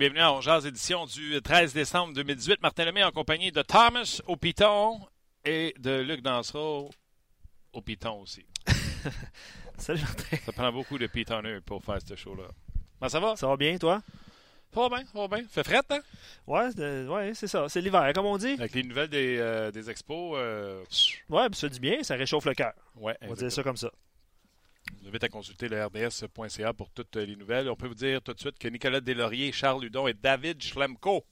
Et bienvenue à Ongears, édition du 13 décembre 2018. Martin Lemay en compagnie de Thomas au Piton et de Luc Dansereau au Piton aussi. Salut Martin. Ça prend beaucoup de pitonneux pour faire ce show-là. Comment ça va? Ça va bien, toi? Ça va bien, ça va bien. Fait fret, hein? Ouais, c'est- ouais, c'est ça. C'est l'hiver, comme on dit. Avec les nouvelles des, euh, des expos, euh, Ouais, puis ça dit bien, ça réchauffe le cœur. ouais, On va dire ça comme ça. Je vous invite à consulter le rds.ca pour toutes les nouvelles. On peut vous dire tout de suite que Nicolas Deslauriers, Charles Ludon et David Schlemko,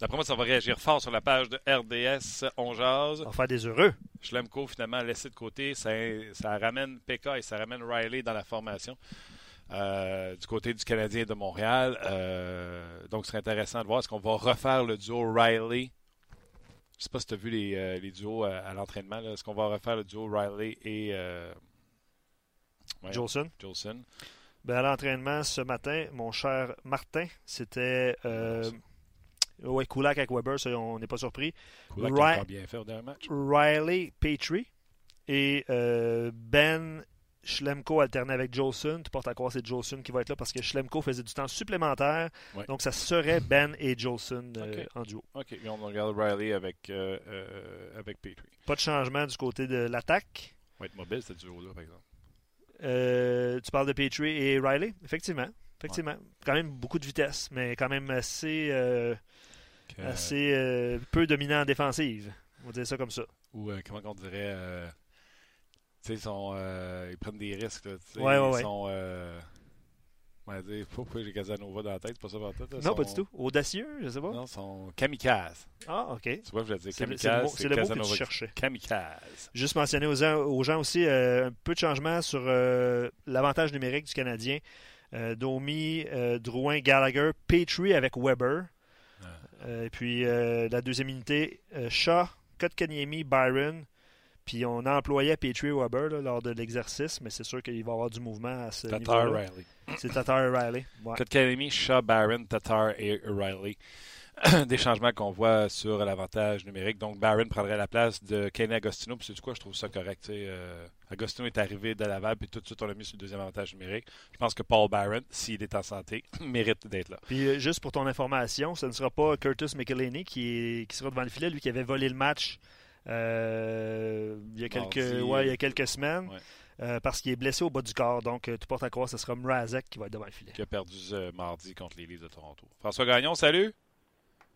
d'après moi, ça va réagir fort sur la page de RDS On Jase. On va faire des heureux. Schlemko, finalement, laissé de côté. Ça, ça ramène PK et ça ramène Riley dans la formation euh, du côté du Canadien de Montréal. Euh, donc, ce serait intéressant de voir. Est-ce qu'on va refaire le duo Riley? Je ne sais pas si tu as vu les, euh, les duos à, à l'entraînement. Est-ce qu'on va refaire le duo Riley et euh, ouais, Jolson. Jolson? Ben, à l'entraînement ce matin, mon cher Martin, c'était. Euh, ouais, Kulak avec Weber, ça, on n'est pas surpris. Kulak a bien fait au dernier match. Riley Petrie et euh, Ben Schlemko alterné avec Jolson. Tu portes à croire que c'est Jolson qui va être là parce que Schlemko faisait du temps supplémentaire. Ouais. Donc, ça serait Ben et Jolson euh, en duo. OK, et on regarde Riley avec, euh, avec Petrie. Pas de changement du côté de l'attaque. Va être mobile, ce duo-là, par exemple. Euh, tu parles de Petrie et Riley, effectivement. Effectivement. Quand même beaucoup de vitesse, mais quand même assez, euh, Que- assez euh, peu dominant en défensive. On va dire ça comme ça. ou comment on dirait ils prennent des risques là, Ouais, ouais, ils sont on va dire pourquoi j'ai Casanova dans la tête? Pas ça dans la tête Non, pas du tout. Audacieux, je sais pas. non ils sont kamikazes Ah, ok. tu vois je voulais dire C'est le, kamikaze c'est le mot, c'est le mot que tu cherchais. kamikaze Juste mentionner aux gens, aux gens aussi euh, un peu de changement sur euh, l'avantage numérique du Canadien. Euh, Domi, Drouin, Gallagher, Petrie avec Weber. Ah. Et puis la deuxième unité, Shaw, Kotkaniemi, Byron. Puis on a employé Petrie et Weber là, lors de l'exercice, mais c'est sûr qu'il va y avoir du mouvement à ce Tatar niveau-là. Riley C'est Tatar et Riley. Ouais. Kotkaniemi, Shaw, Barron, Tatar et Riley des changements qu'on voit sur l'avantage numérique. Donc, Barron prendrait la place de Kenny Agostino. Puis, c'est du quoi, je trouve ça correct. euh, Agostino est arrivé de Laval, puis tout de suite, on l'a mis sur le deuxième avantage numérique. Je pense que Paul Barron, s'il est en santé, mérite d'être là. Puis euh, juste pour ton information, ce ne sera pas Curtis McElhaney qui, est- qui sera devant le filet, lui qui avait volé le match euh, il, y a quelques, ouais, il y a quelques semaines. Ouais. euh, parce qu'il est blessé au bas du corps. Donc, euh, tout porte à croire que ce sera Mrazek qui va être devant le filet. Qui a perdu euh, mardi contre les Leafs de Toronto. François Gagnon, salut.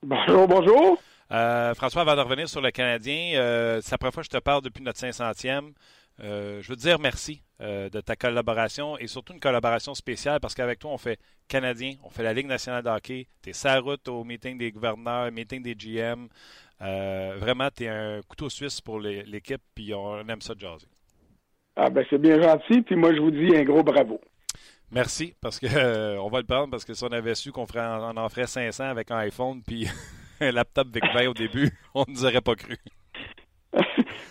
Bonjour, bonjour. Euh, François, avant de revenir sur le Canadien, euh, c'est la première fois que je te parle depuis notre 500e. Euh, je veux te dire merci euh, de ta collaboration et surtout une collaboration spéciale parce qu'avec toi, on fait Canadien, on fait la Ligue nationale de hockey. Tu es sa route au meeting des gouverneurs, meeting des GM. Euh, vraiment, tu es un couteau suisse pour l'équipe, puis on aime ça de jaser. Ah ben c'est bien gentil, puis moi je vous dis un gros bravo. Merci, parce que euh, on va le prendre, parce que si on avait su qu'on on en ferait 500 avec un iPhone puis un laptop Vic 20 au début, on ne nous aurait pas cru.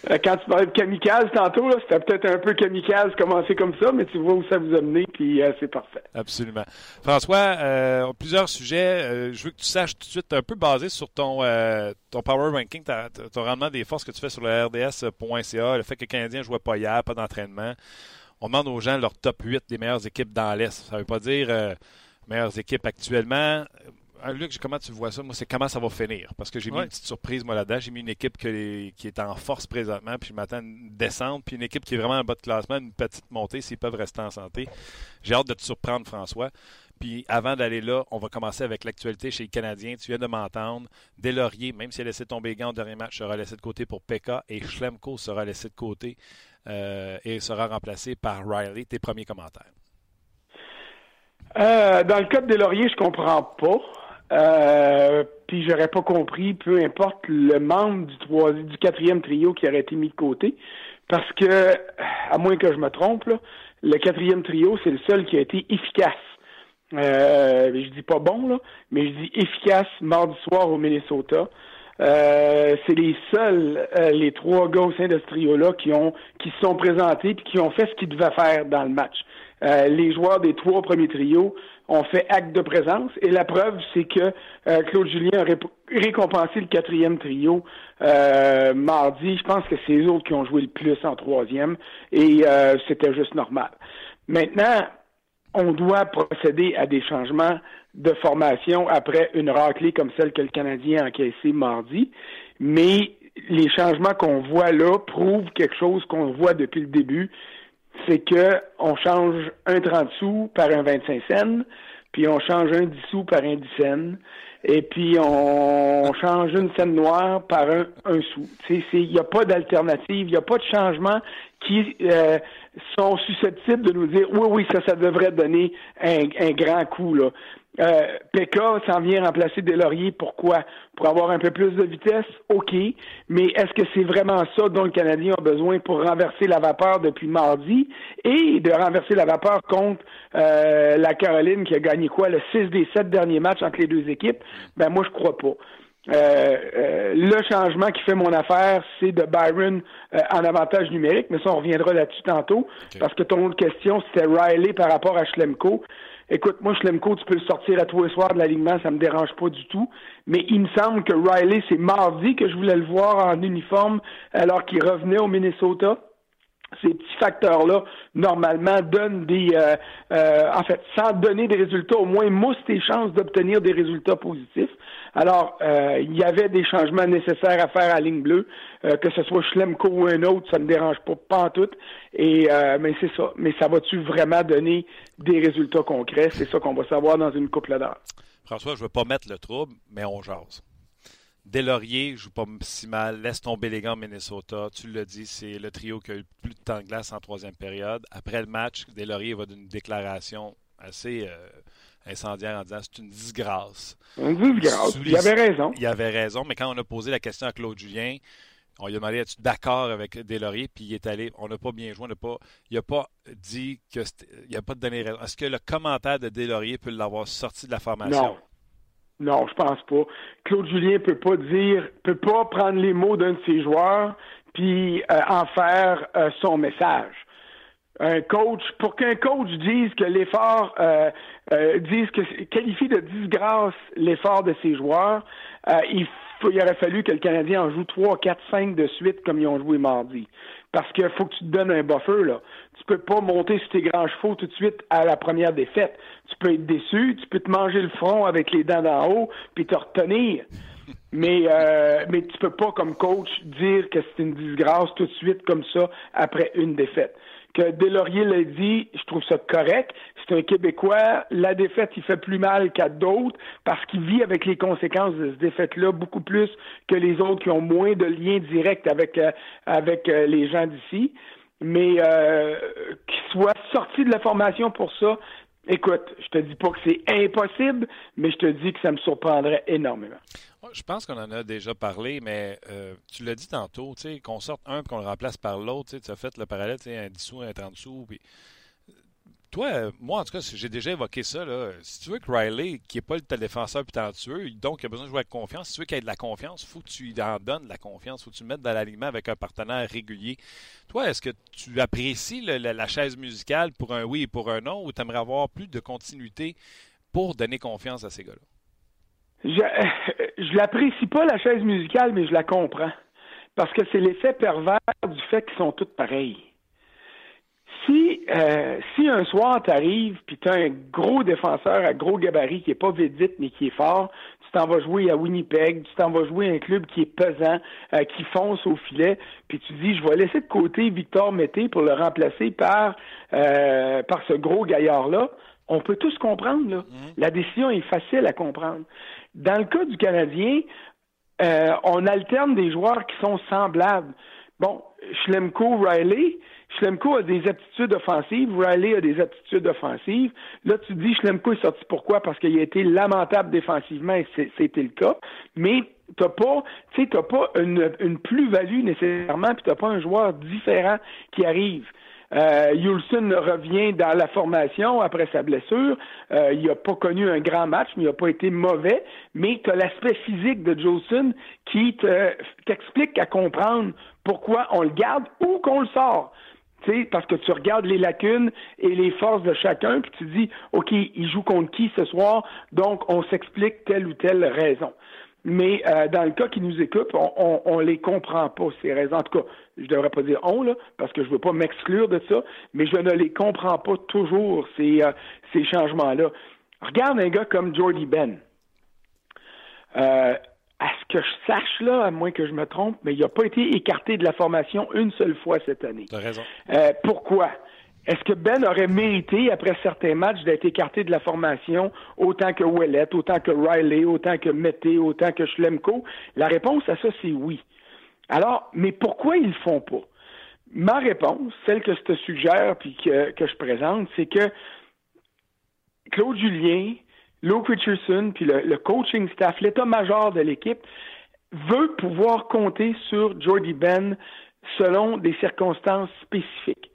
Euh, Quand tu parlais de kamikaze tantôt, c'était peut-être un peu kamikaze commencer comme ça, mais tu vois où ça vous a mené, puis euh, c'est parfait. Absolument. François, euh, plusieurs sujets. Je veux que tu saches tout de suite, un peu basé sur ton, ton power ranking, ton rendement des forces que tu fais sur le RDS.ca, le fait que les Canadiens ne jouaient pas hier, pas d'entraînement. On demande aux gens leur top 8 des meilleures équipes dans l'Est. Ça ne veut pas dire meilleures équipes actuellement. Euh, Luc, comment tu vois ça? Moi, c'est comment ça va finir? Parce que j'ai mis une petite surprise, moi, là-dedans. J'ai mis une équipe que- qui est en force présentement, puis je m'attends à une descente, puis une équipe qui est vraiment en bas de classement, une petite montée s'ils peuvent rester en santé. J'ai hâte de te surprendre, François. Puis avant d'aller là, on va commencer avec l'actualité chez les Canadiens. Tu viens de m'entendre. Delaurier, même s'il a laissé tomber gants au dernier match, sera laissé de côté pour Pekka et Schlemko sera laissé de côté euh, et sera remplacé par Riley. Tes premiers commentaires. Euh, dans le cas de Delaurier, je comprends pas. Euh, puis j'aurais pas compris, peu importe le membre du troisième, du quatrième trio qui aurait été mis de côté, parce que, à moins que je me trompe, le quatrième trio, c'est le seul qui a été efficace. Euh, je dis pas bon, là, mais je dis efficace mardi soir au Minnesota. Euh, c'est les seuls, euh, les trois gars au sein de ce trio-là qui ont qui se sont présentés et qui ont fait ce qu'ils devaient faire dans le match. Euh, les joueurs des trois premiers trios ont fait acte de présence et la preuve, c'est que euh, Claude Julien a récompensé le quatrième trio euh, mardi. Je pense que c'est eux autres qui ont joué le plus en troisième et c'était juste normal. Maintenant, on doit procéder à des changements de formation après une raclée comme celle que le Canadien a encaissée mardi, mais les changements qu'on voit là prouvent quelque chose qu'on voit depuis le début, c'est que on change un 30 sous par un 25 cents, puis on change un 10 sous par un 10 cents, et puis on change une scène noire par un, un sou. Il n'y a pas d'alternative, il n'y a pas de changement qui euh, sont susceptibles de nous dire oui, oui, ça, ça devrait donner un, un grand coup. Là. Euh, Pekka s'en vient remplacer Delaurier. Pourquoi? Pour avoir un peu plus de vitesse? OK. Mais est-ce que c'est vraiment ça dont le Canadien a besoin pour renverser la vapeur depuis mardi? Et de renverser la vapeur contre euh, la Caroline qui a gagné quoi? Le 6 des 7 derniers matchs entre les deux équipes? Ben moi, je crois pas. Euh, euh, le changement qui fait mon affaire, c'est de Byron euh, en avantage numérique, mais ça, on reviendra là-dessus tantôt, parce que ton autre question, c'était Riley par rapport à Schlemko. Écoute, moi, Schlemko, tu peux le sortir à tous les soirs de l'alignement, ça me dérange pas du tout. Mais il me semble que Riley, c'est mardi que je voulais le voir en uniforme alors qu'il revenait au Minnesota ces petits facteurs-là, normalement, donnent des... Euh, euh, en fait, sans donner des résultats, au moins moussent tes chances d'obtenir des résultats positifs. Alors, euh, il y avait des changements nécessaires à faire à ligne bleue, que ce soit Schlemko ou un autre, ça ne me dérange pas, pas en tout. Et, mais c'est ça. Mais ça va-tu vraiment donner des résultats concrets? C'est ça qu'on va savoir dans une couple d'heures. François, je veux pas mettre le trouble, mais on jase. Delaurier joue pas si mal, laisse tomber les gants Minnesota. Tu l'as dit, c'est le trio qui a eu plus de temps de glace en troisième période. Après le match, Delaurier va d'une déclaration assez euh, incendiaire en disant c'est une disgrâce. Une disgrâce. Il avait raison. Il avait raison, mais quand on a posé la question à Claude Julien, on lui a demandé es-tu d'accord avec Delaurier, puis il est allé, on n'a pas bien joué, on pas, il n'a pas dit que il n'a pas donné raison. Est-ce que le commentaire de Delaurier peut l'avoir sorti de la formation? Non. Non, je pense pas. Claude Julien peut pas dire, peut pas prendre les mots d'un de ses joueurs puis euh, en faire euh, son message. Un coach, pour qu'un coach dise que l'effort, euh, dise que qualifie de disgrâce l'effort de ses joueurs, il, faut, il aurait fallu que le Canadien en joue trois, quatre, cinq de suite comme ils ont joué mardi. Parce qu'il faut que tu te donnes un buffer, là. Tu peux pas monter sur tes grands chevaux tout de suite à la première défaite. Tu peux être déçu, tu peux te manger le front avec les dents d'en haut, puis te retenir. Mais euh, mais tu peux pas, comme coach, dire que c'est une disgrâce tout de suite comme ça après une défaite que Delaurier l'a dit, je trouve ça correct. C'est un Québécois. La défaite, il fait plus mal qu'à d'autres parce qu'il vit avec les conséquences de cette défaite-là beaucoup plus que les autres qui ont moins de liens directs avec, euh, avec euh, les gens d'ici. Mais euh, qu'il soit sorti de la formation pour ça, écoute, je te dis pas que c'est impossible, mais je te dis que ça me surprendrait énormément. Je pense qu'on en a déjà parlé, mais euh, tu l'as dit tantôt, qu'on sorte un et qu'on le remplace par l'autre. Tu as fait le parallèle, un 10 sous, un 30 sous. Puis... Toi, euh, moi en tout cas, j'ai déjà évoqué ça. Si tu veux que Riley, qui n'est pas le défenseur talentueux, donc il a besoin de jouer avec confiance, si tu veux qu'il ait de la confiance, il faut que tu lui en donnes de la confiance. Il faut que tu le mettes dans l'alignement avec un partenaire régulier. Toi, est-ce que tu apprécies la, chaise musicale pour un oui et pour un non, ou tu aimerais avoir plus de continuité pour donner confiance à ces gars-là? Je, je l'apprécie pas la chaise musicale, mais je la comprends. Parce que c'est l'effet pervers du fait qu'ils sont tous pareils. Si, euh, si un soir t'arrives puis t'as un gros défenseur à gros gabarit qui est pas vite mais qui est fort, tu t'en vas jouer à Winnipeg, tu t'en vas jouer à un club qui est pesant, euh, qui fonce au filet, puis tu dis je vais laisser de côté Victor Mété pour le remplacer par euh, par ce gros gaillard là On peut tous comprendre, là. Mhm. La décision est facile à comprendre. Dans le cas du Canadien, euh, on alterne des joueurs qui sont semblables. Bon, Schlemko, Riley, Schlemko a des aptitudes offensives, Riley a des aptitudes offensives. Là, tu dis Schlemko est sorti pourquoi? Parce qu'il a été lamentable défensivement et c'était le cas. Mais t'as pas, tu sais, t'as pas une, plus-value nécessairement, puis t'as pas un joueur différent qui arrive. Euh, revient dans la formation après sa blessure. Euh, il n'a pas connu un grand match, mais il n'a pas été mauvais. Mais tu as l'aspect physique de Jolson qui te, t'explique à comprendre pourquoi on le garde ou qu'on le sort. sais, parce que tu regardes les lacunes et les forces de chacun, puis tu dis, OK, il joue contre qui ce soir, donc on s'explique telle ou telle raison. Mais euh, dans le cas qui nous écoute, on, on, les comprend pas, ces raisons. En tout cas, je devrais pas dire on, là, parce que je veux pas m'exclure de ça, mais je ne les comprends pas toujours, ces, euh, ces changements-là. Regarde un gars comme Jordy Ben. Euh, à ce que je sache, là, à moins que je me trompe, mais il n'a pas été écarté de la formation une seule fois cette année. T'as raison. Euh, pourquoi? Est-ce que Ben aurait mérité, après certains matchs, d'être écarté de la formation autant que Ouellet, autant que Riley, autant que Mété, autant que Schlemko? La réponse à ça, c'est oui. Alors, mais pourquoi ils le font pas? Ma réponse, celle que je te suggère puis que, je présente, c'est que Claude Julien, Luke Richardson, puis le, le coaching staff, l'état-major de l'équipe, veut pouvoir compter sur Jordy Ben selon des circonstances spécifiques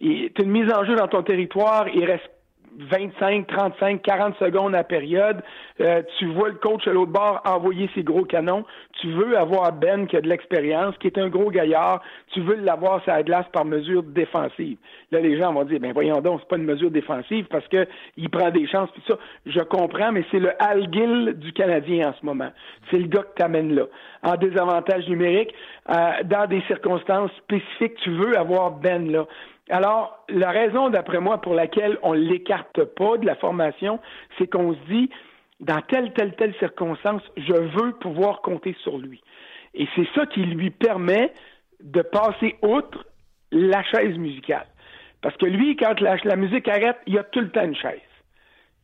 tu as une mise en jeu dans ton territoire, il reste 25, 35, 40 secondes à période. Euh, tu vois le coach à l'autre bord envoyer ses gros canons. Tu veux avoir Ben qui a de l'expérience, qui est un gros gaillard. Tu veux l'avoir sur la glace par mesure défensive. Là, les gens vont dire, ben voyons donc, c'est pas une mesure défensive parce que il prend des chances. Puis ça, je comprends, mais c'est le Al Gill du Canadien en ce moment. C'est le gars que t'amènes là. En désavantage numérique, euh, dans des circonstances spécifiques, tu veux avoir Ben là. Alors, la raison, d'après moi, pour laquelle on ne l'écarte pas de la formation, c'est qu'on se dit, dans telle, telle, telle circonstance, je veux pouvoir compter sur lui. Et c'est ça qui lui permet de passer outre la chaise musicale. Parce que lui, quand la, musique arrête, il y a tout le temps une chaise.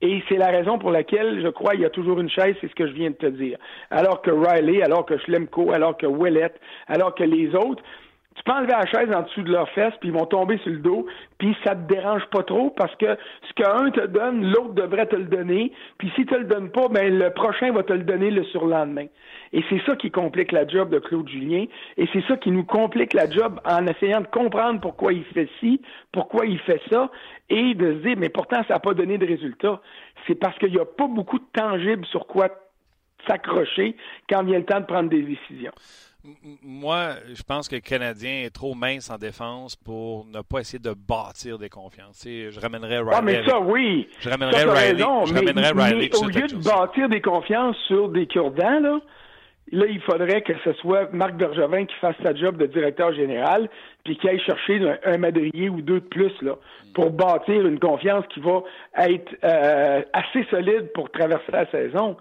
Et c'est la raison pour laquelle, je crois, il y a toujours une chaise, c'est ce que je viens de te dire. Alors que Riley, alors que Schlemko, alors que Willett, alors que les autres, tu peux enlever la chaise en dessous de leurs fesses, puis ils vont tomber sur le dos, puis ça te dérange pas trop parce que ce qu'un te donne, l'autre devrait te le donner, puis si tu le donnes pas, ben le prochain va te le donner le surlendemain. Et c'est ça qui complique la job de Claude Julien, et c'est ça qui nous complique la job en essayant de comprendre pourquoi il fait ci, pourquoi il fait ça, et de se dire, mais pourtant ça n'a pas donné de résultat. C'est parce qu'il n'y a pas beaucoup de tangibles sur quoi s'accrocher quand vient le temps de prendre des décisions. Moi, je pense que le Canadien est trop mince en défense pour ne pas essayer de bâtir des confiances. je ramènerais Riley. Ah, mais ça, oui. Je ramènerais Riley. je ramènerais Riley mais au lieu de bâtir des confiances sur des cure-dents, là, là, il faudrait que ce soit Marc Bergevin qui fasse sa job de directeur général, puis qu'il aille chercher un, madrier ou deux de plus, là, pour bâtir une confiance qui va être euh, assez solide pour traverser la saison.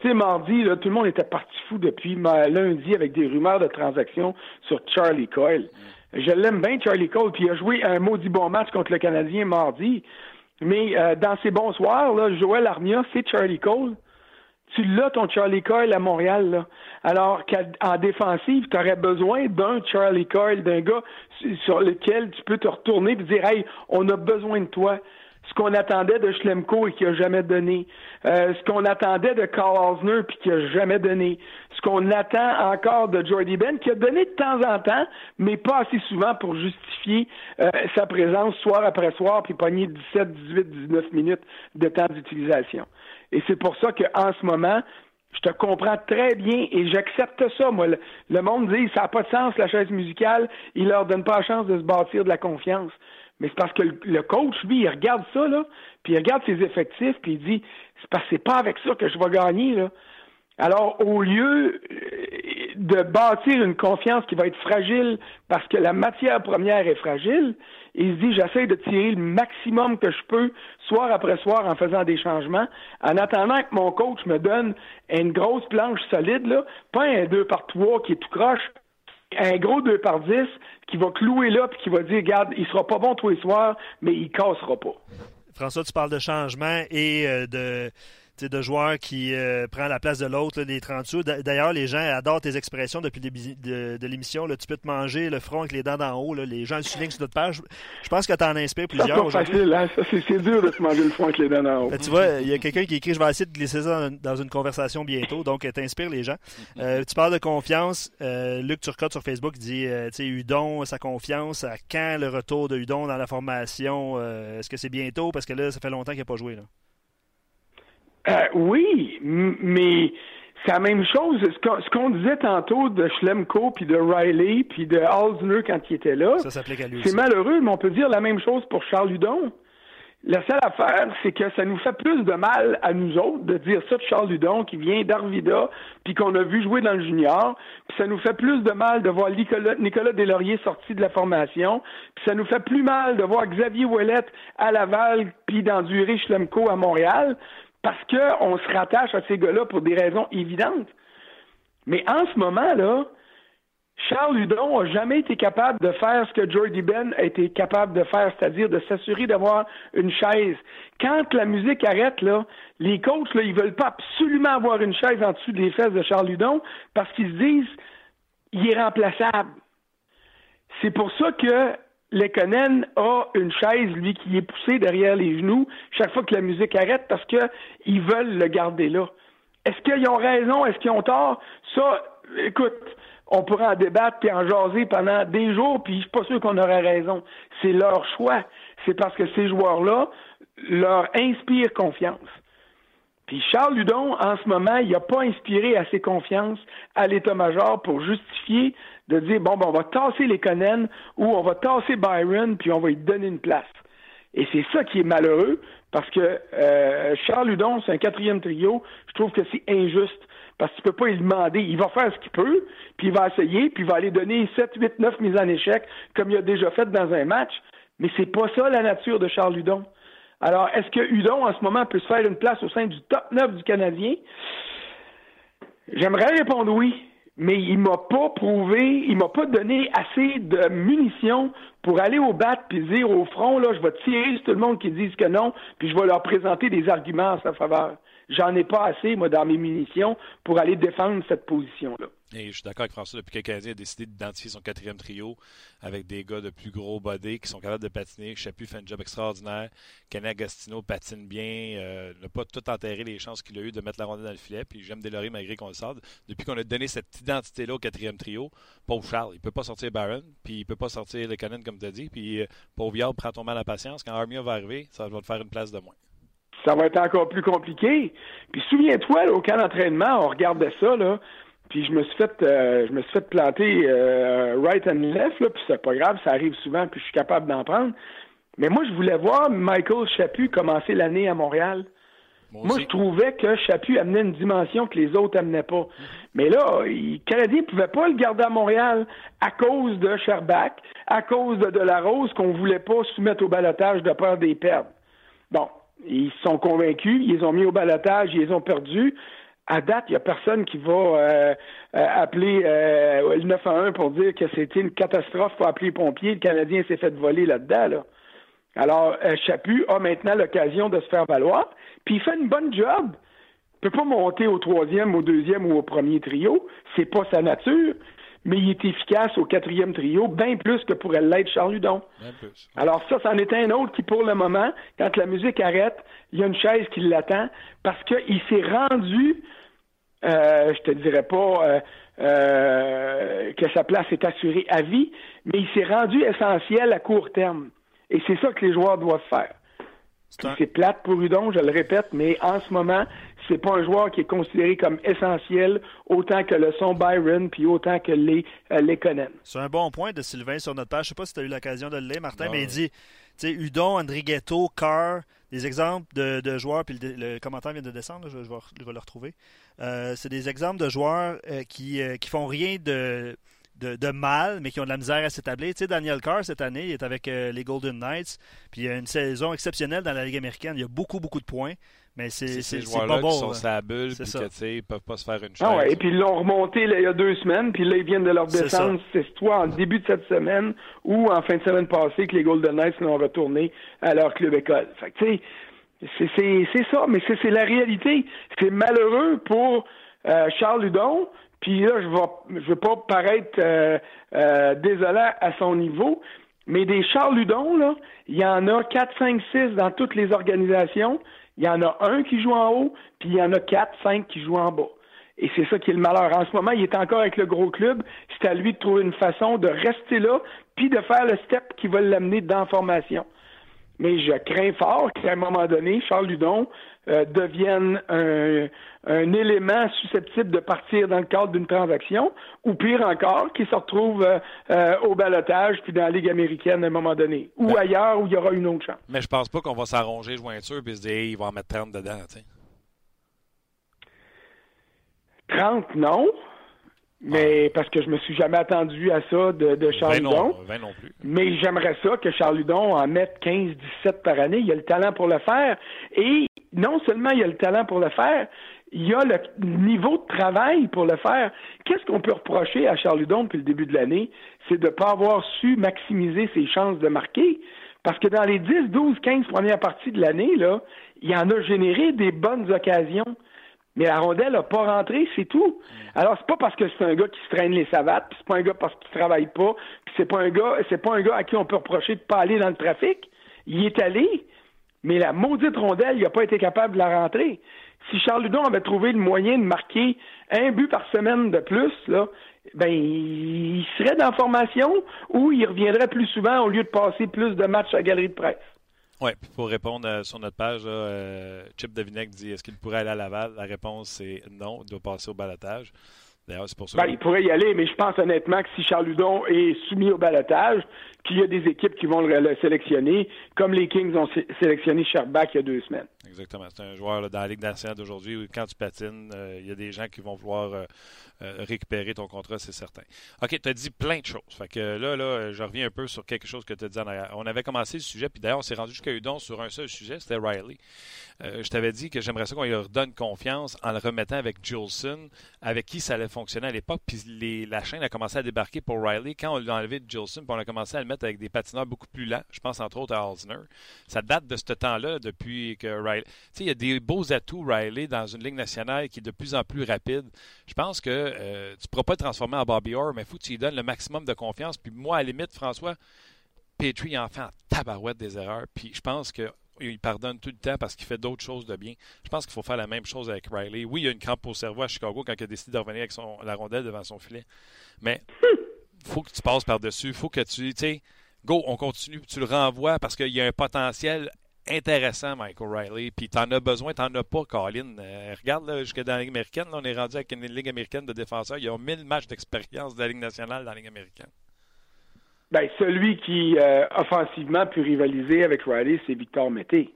Tu sais, mardi, là, tout le monde était parti fou depuis lundi avec des rumeurs de transactions sur Charlie Coyle. Je l'aime bien, Charlie Cole, puis il a joué un maudit bon match contre le Canadien mardi. Mais euh, dans ces bons soirs, là, Joël Armia, c'est Charlie Cole. Tu l'as, ton Charlie Coyle à Montréal. Alors qu'en défensive, tu aurais besoin d'un Charlie Coyle, d'un gars sur lequel tu peux te retourner et dire Hey, on a besoin de toi ce qu'on attendait de Schlemko et qui a jamais donné, euh, ce qu'on attendait de Carl Osner puis qui a jamais donné, ce qu'on attend encore de Jordy Ben qui a donné de temps en temps, mais pas assez souvent pour justifier euh, sa présence soir après soir puis pogner 17, 18, 19 minutes de temps d'utilisation. Et c'est pour ça qu'en ce moment, je te comprends très bien et j'accepte ça. Moi, le, monde dit ça n'a pas de sens la chaise musicale, il leur donne pas la chance de se bâtir de la confiance. Mais c'est parce que le, coach, lui, il regarde ça, là, puis il regarde ses effectifs, puis il dit c'est parce que c'est pas avec ça que je vais gagner, là. Alors, au lieu euh, de bâtir une confiance qui va être fragile parce que la matière première est fragile, il se dit j'essaie de tirer le maximum que je peux soir après soir en faisant des changements, en attendant que mon coach me donne une grosse planche solide, là, pas un 2 par 3 qui est tout croche, un gros 2 par 10 qui va clouer là puis qui va dire, regarde, il sera pas bon tous les soirs, mais il cassera pas. François, tu parles de changement et de de joueurs qui euh, prend la place de l'autre, des 30 sous. D'ailleurs, les gens adorent tes expressions depuis le début de, l'émission. Tu peux te manger le front avec les dents d'en haut. Les gens le soulignent sur notre page. Je pense que tu en inspires plusieurs. Hein? C'est dur de se manger le front avec les dents d'en haut. tu vois, il y a quelqu'un qui écrit Je vais essayer de glisser ça dans une conversation bientôt. Donc, t'inspires les gens. Euh, tu parles de confiance. Euh, Luc Turcotte sur Facebook dit tu sais, Udon, sa confiance. À quand le retour de Udon dans la formation? Est-ce que c'est bientôt Parce que là, ça fait longtemps qu'il n'a pas joué. Là. Euh, oui, mais c'est la même chose. Ce qu'on disait tantôt de Schlemko, puis de Riley, puis de Halsner quand il était là, c'est malheureux, mais on peut dire la même chose pour Charles Hudon. La seule affaire, c'est que ça nous fait plus de mal à nous autres de dire ça de Charles Hudon qui vient d'Arvida, puis qu'on a vu jouer dans le junior, puis ça nous fait plus de mal de voir Nicolas, Nicolas Deslauriers sorti de la formation, puis ça nous fait plus mal de voir Xavier Ouellette à Laval, puis d'endurer Schlemko à Montréal, parce qu'on se rattache à ces gars-là pour des raisons évidentes. Mais en ce moment-là, Charles Hudon n'a jamais été capable de faire ce que Jordy Ben a été capable de faire, c'est-à-dire de s'assurer d'avoir une chaise. Quand la musique arrête, là, les coachs, là, ils veulent pas absolument avoir une chaise en dessous des fesses de Charles Hudon parce qu'ils se disent il est remplaçable. C'est pour ça que Lekonen a une chaise, lui, qui est poussée derrière les genoux chaque fois que la musique arrête parce qu'ils veulent le garder là. Est-ce qu'ils ont raison? Est-ce qu'ils ont tort? Ça, écoute, on pourrait en débattre et en jaser pendant des jours, puis je suis pas sûr qu'on aurait raison. C'est leur choix. C'est parce que ces joueurs-là leur inspirent confiance. Puis Charles Ludon, en ce moment, il n'a pas inspiré assez confiance à l'état-major pour justifier de dire bon, ben, on va tasser les Conan ou on va tasser Byron, puis on va lui donner une place. Et c'est ça qui est malheureux, parce que euh, Charles Ludon, c'est un quatrième trio. Je trouve que c'est injuste. Parce que tu peux pas lui demander. Il va faire ce qu'il peut, puis il va essayer, puis il va aller donner 7, 8, 9 mises en échec, comme il a déjà fait dans un match. Mais c'est pas ça la nature de Charles Ludon. Alors, est-ce que Hudon, en ce moment, peut se faire une place au sein du top 9 du Canadien? J'aimerais répondre oui, mais il m'a pas prouvé, il m'a pas donné assez de munitions pour aller au bat puis dire au front, là, je vais tirer sur tout le monde qui dise que non, puis je vais leur présenter des arguments en sa faveur. J'en ai pas assez, moi, dans mes munitions pour aller défendre cette position-là. Et je suis d'accord avec François, depuis que le Canadien a décidé d'identifier son quatrième trio avec des gars de plus gros body qui sont capables de patiner. Chapu fait un job extraordinaire. Kenny Agostino patine bien. Euh, n'a pas tout enterré les chances qu'il a eu de mettre la rondelle dans le filet. Puis j'aime Delory malgré qu'on le sorte. Depuis qu'on a donné cette identité-là au quatrième trio, pauvre Charles, il peut pas sortir Baron, puis il peut pas sortir le Cannon comme tu as dit. Puis euh, pauvre Yard, prends ton mal à patience. Quand Armia va arriver, ça va te faire une place de moins ça va être encore plus compliqué. Puis souviens-toi, au camp d'entraînement, on regardait ça, là, puis je me suis fait euh, je me suis fait planter euh, right and left, là, puis c'est pas grave, ça arrive souvent, puis je suis capable d'en prendre. Mais moi, je voulais voir Michael Chaput commencer l'année à Montréal. Moi, je trouvais que Chaput amenait une dimension que les autres amenaient pas. Mais là, les Canadiens ne pouvaient pas le garder à Montréal à cause de Sherbach, à cause de Delarose, qu'on voulait pas soumettre au balotage de peur des pertes. Bon, ils sont convaincus, ils les ont mis au balotage, ils les ont perdus à date, il n'y a personne qui va euh, euh, appeler euh, le 911 pour dire que c'était une catastrophe pour appeler les pompiers. Le Canadien s'est fait voler là-dedans. Là. Alors, Chaput a maintenant l'occasion de se faire valoir, puis il fait une bonne job. Il ne peut pas monter au troisième, au deuxième ou au premier trio. C'est pas sa nature mais il est efficace au quatrième trio, bien plus que pourrait l'être Charles Hudon. Alors ça, c'en est un autre qui, pour le moment, quand la musique arrête, il y a une chaise qui l'attend parce qu'il s'est rendu, euh, je te dirais pas euh, euh, que sa place est assurée à vie, mais il s'est rendu essentiel à court terme. Et c'est ça que les joueurs doivent faire. C'est plate pour Hudon, je le répète, mais en ce moment, c'est pas un joueur qui est considéré comme essentiel autant que le son Byron puis autant que les euh, les Conan. C'est un bon point de Sylvain sur notre page. Je sais pas si tu as eu l'occasion de le lire, Martin, mais il dit tu sais, Udon, Andrighetto, Carr, des exemples de, joueurs, puis le, commentaire vient de descendre, je, vais, le retrouver. Euh, c'est des exemples de joueurs euh, qui, qui font rien de de, mal, mais qui ont de la misère à s'établir. Tu sais, Daniel Carr, cette année, il est avec les Golden Knights, puis il a une saison exceptionnelle dans la Ligue américaine. Il y a beaucoup, beaucoup de points Mais c'est ces pas joueurs-là bon. qui sont sa bulle, puis que, ils peuvent pas se faire une chose. Ah ouais, et puis ils l'ont remonté il y a deux semaines, puis là, ils viennent de leur descendre. C'est soit en début de cette semaine ou en fin de semaine passée que les Golden Knights l'ont retourné à leur club école. Fait que, tu sais, c'est ça, mais c'est la réalité. C'est malheureux pour euh, Charles Ludon, puis là, je vais, je vais pas paraître euh, euh, désolant à son niveau, mais des Charles Ludon, là, il y en a 4, 5, 6 dans toutes les organisations. Il y en a un qui joue en haut, puis il y en a 4, 5 qui jouent en bas. Et c'est ça qui est le malheur. En ce moment, il est encore avec le gros club. C'est à lui de trouver une façon de rester là, puis de faire le step qui va l'amener dans la formation. Mais je crains fort qu'à un moment donné, Charles Ludon euh, devienne un, un, élément susceptible de partir dans le cadre d'une transaction, ou pire encore, qu'il se retrouve euh, euh, au balotage puis dans la Ligue américaine à un moment donné, ou ben, ailleurs où il y aura une autre chance. Mais je pense pas qu'on va s'arranger jointure puis se dire hey, il va en mettre 30 dedans. T'sais. 30, non. Mais parce que je me suis jamais attendu à ça de, de Charles Ludon. non plus. Mais j'aimerais ça que Charles Ludon en mette 15, 17 par année. Il a le talent pour le faire. Et non seulement il a le talent pour le faire, il y a le niveau de travail pour le faire. Qu'est-ce qu'on peut reprocher à Charles Ludon depuis le début de l'année? C'est de ne pas avoir su maximiser ses chances de marquer. Parce que dans les 10, 12, 15 premières parties de l'année, là, il en a généré des bonnes occasions mais la rondelle n'a pas rentré, c'est tout. Alors, c'est pas parce que c'est un gars qui se traîne les savates, c'est pas un gars parce qu'il travaille pas, c'est pas un gars, c'est pas un gars à qui on peut reprocher de pas aller dans le trafic. Il est allé, mais la maudite rondelle, il n'a pas été capable de la rentrer. Si Charles Ludon avait trouvé le moyen de marquer un but par semaine de plus, là, ben, il serait dans la formation ou il reviendrait plus souvent au lieu de passer plus de matchs à galerie de presse. Oui, pour répondre euh, sur notre page, euh, Chip Devinec dit est-ce qu'il pourrait aller à Laval? La réponse c'est non, il doit passer au balotage. D'ailleurs, c'est pour ça. Ben, il pourrait y aller, mais je pense honnêtement que si Charles Ludon est soumis au balotage, puis il y a des équipes qui vont le, sélectionner, comme les Kings ont sélectionné Sherbach il y a deux semaines. Exactement. C'est un joueur dans la Ligue nationale d'aujourd'hui où quand tu patines, euh, il y a des gens qui vont vouloir euh, récupérer ton contrat, c'est certain. OK, tu as dit plein de choses. Fait que là, là, je reviens un peu sur quelque chose que tu as dit en arrière. On avait commencé le sujet, puis d'ailleurs, on s'est rendu jusqu'à Udon sur un seul sujet, c'était Riley. Euh, je t'avais dit que j'aimerais ça qu'on lui redonne confiance en le remettant avec Jolson, avec qui ça allait fonctionner à l'époque, puis la chaîne a commencé à débarquer pour Riley quand on l'a enlevé de Jolson, puis on a commencé à le mettre avec des patineurs beaucoup plus lents. Je pense entre autres à Alzner. Ça date de ce temps-là, depuis que Riley. Tu sais, il y a des beaux atouts, Riley, dans une ligue nationale qui est de plus en plus rapide. Je pense que euh, tu ne pourras pas le transformer en Bobby Orr, mais il faut que tu lui donnes le maximum de confiance. Puis moi, à la limite, François, Petrie en fait en tabarouette des erreurs. Puis je pense que il pardonne tout le temps parce qu'il fait d'autres choses de bien. Je pense qu'il faut faire la même chose avec Riley. Oui, il y a une crampe au cerveau à Chicago quand il a décidé de revenir avec son, la rondelle devant son filet. Mais faut que tu passes par-dessus. Faut que tu, tu go, on continue. Tu le renvoies parce qu'il y a un potentiel intéressant, Michael Riley. Puis t'en as besoin, t'en as pas, Colin. Euh, regarde, là, jusqu'à dans la Ligue américaine, on est rendu avec une Ligue américaine de défenseurs. Ils ont 1000 matchs d'expérience de la Ligue nationale dans la Ligue américaine. Ben, celui qui, euh, offensivement, peut rivaliser avec Riley, c'est Victor Mété.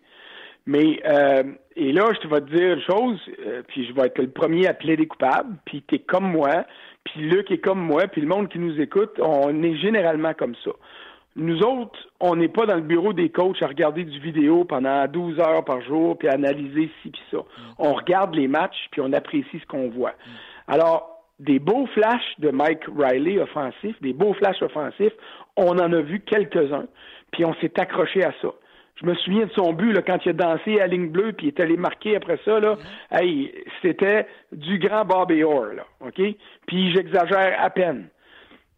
Mais, euh, et là, je te vais te dire une chose, euh, puis je vais être le premier à plaider coupable, puis t'es comme moi, puis Luc est comme moi, puis le monde qui nous écoute, on est généralement comme ça. Nous autres, on n'est pas dans le bureau des coachs à regarder du vidéo pendant 12 heures par jour, puis à analyser ci puis ça. On regarde les matchs, puis on apprécie ce qu'on voit. Alors, des beaux flashs de Mike Riley offensif, des beaux flashs offensifs, on en a vu quelques-uns, puis on s'est accroché à ça. Je me souviens de son but là, quand il a dansé à ligne bleue puis il est allé marquer après ça là. Hey, c'était du grand Bobby Orr là, ok? Puis j'exagère à peine.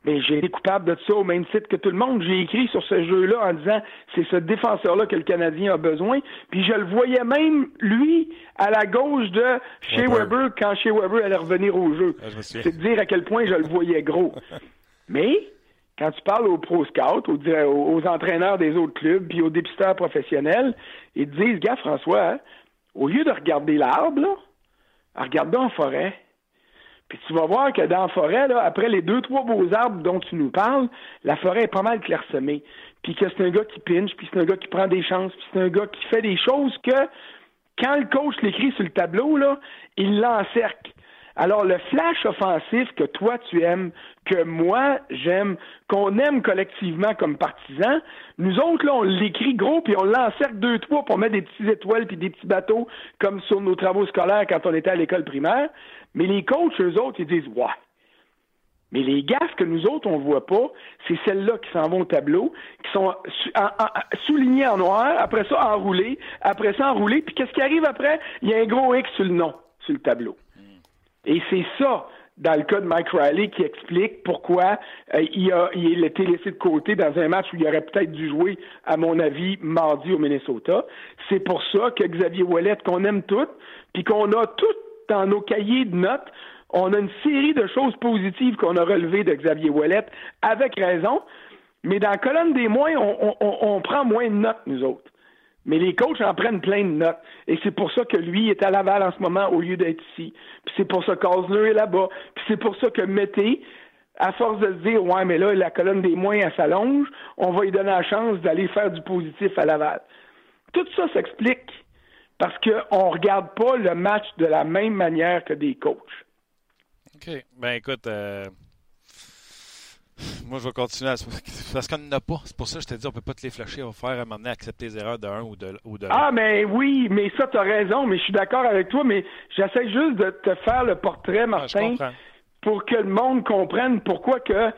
Mais j'ai été coupable de ça au même titre que tout le monde. J'ai écrit sur ce jeu-là en disant c'est ce défenseur-là que le Canadien a besoin. Puis je le voyais même, lui, à la gauche de Shea Weber quand Shea Weber allait revenir au jeu. Ah, c'est dire à quel point je le voyais gros. Mais quand tu parles aux pro scouts, aux, entraîneurs des autres clubs, puis aux dépisteurs professionnels, ils te disent, gars, François, hein, au lieu de regarder l'arbre, regarde en forêt. Puis tu vas voir que dans la forêt, là, après les deux, trois beaux arbres dont tu nous parles, la forêt est pas mal clairsemée. Puis que c'est un gars qui pinche, puis c'est un gars qui prend des chances, puis c'est un gars qui fait des choses que, quand le coach l'écrit sur le tableau, là, il l'encercle. Alors, le flash offensif que toi tu aimes, que moi j'aime, qu'on aime collectivement comme partisans, nous autres, là, on l'écrit gros, puis on l'encercle deux, trois pour mettre des petites étoiles puis des petits bateaux, comme sur nos travaux scolaires quand on était à l'école primaire. Mais les coachs, eux autres, ils disent, ouais. Mais les gaffes que nous autres, on voit pas, c'est celles-là qui s'en vont au tableau, qui sont soulignées en noir, après ça enroulées, après ça enroulées, puis qu'est-ce qui arrive après? Il y a un gros X sur le nom, sur le tableau. Et c'est ça, dans le cas de Mike Riley, qui explique pourquoi euh, il, a, il a été laissé de côté dans un match où il aurait peut-être dû jouer, à mon avis, mardi au Minnesota. C'est pour ça que Xavier Ouellet, qu'on aime toutes, puis qu'on a tout dans nos cahiers de notes, on a une série de choses positives qu'on a relevées de Xavier Ouellet, avec raison, mais dans la colonne des moins, on, on prend moins de notes, nous autres. Mais les coachs en prennent plein de notes. Et c'est pour ça que lui est à Laval en ce moment au lieu d'être ici. Puis c'est pour ça qu'Osler est là-bas. Puis c'est pour ça que Mété, à force de se dire Ouais, mais là, la colonne des moins, elle s'allonge, on va lui donner la chance d'aller faire du positif à Laval. Tout ça s'explique parce qu'on ne regarde pas le match de la même manière que des coachs. OK. Ben écoute, euh, moi, je vais continuer à... Parce qu'on n'en a pas. C'est pour ça que je t'ai dit, on peut pas te les flasher. On va faire m'amener à accepter les erreurs de un ou de, ou de Ah, mais oui, mais ça, tu as raison. Mais je suis d'accord avec toi. Mais j'essaie juste de te faire le portrait, Martin, pour que le monde comprenne pourquoi que.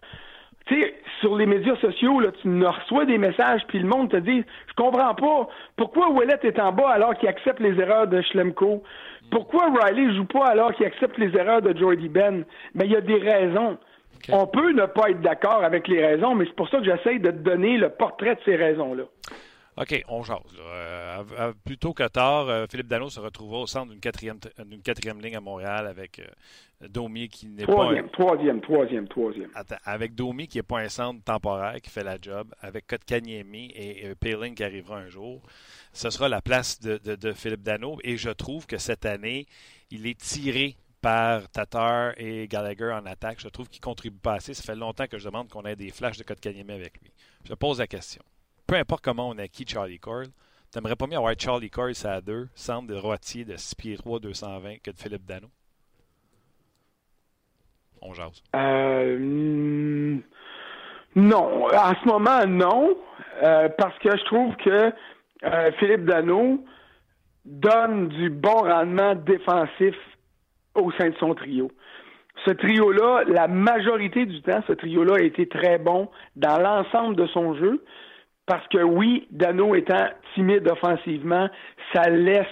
Tu sais, sur les médias sociaux, là, tu nous reçois des messages, puis le monde te dit Je comprends pas. Pourquoi Ouellet est en bas alors qu'il accepte les erreurs de Schlemko? Pourquoi Riley joue pas alors qu'il accepte les erreurs de Jordy Ben? Mais il y a des raisons. On peut ne pas être d'accord avec les raisons, mais c'est pour ça que j'essaie de te donner le portrait de ces raisons-là. OK, on jase. Euh, plus tôt que tard, euh, Philippe Dano se retrouvera au centre d'une quatrième, d'une quatrième ligne à Montréal avec euh, Domi qui n'est pas. Un... Troisième, troisième, troisième. Attends, avec Domi qui n'est pas un centre temporaire qui fait la job, avec Kotkaniemi et Payling qui arrivera un jour. Ce sera la place de, de Philippe Dano et je trouve que cette année, il est tiré par Tatar et Gallagher en attaque. Je trouve qu'il contribue pas assez. Ça fait longtemps que je demande qu'on ait des flashs de Kotkaniemi avec lui. Je pose la question. Peu importe comment on a acquis Charlie Coyle, t'aimerais pas mieux avoir Charlie Coyle à deux, centre de droitier de 6 pieds 3, 220 que de Philippe Dano? On jase. Euh, non. En ce moment, non. Euh, parce que je trouve que euh, Philippe Dano donne du bon rendement défensif au sein de son trio. Ce trio-là, la majorité du temps, ce trio-là a été très bon dans l'ensemble de son jeu, parce que oui, Dano étant timide offensivement, ça laisse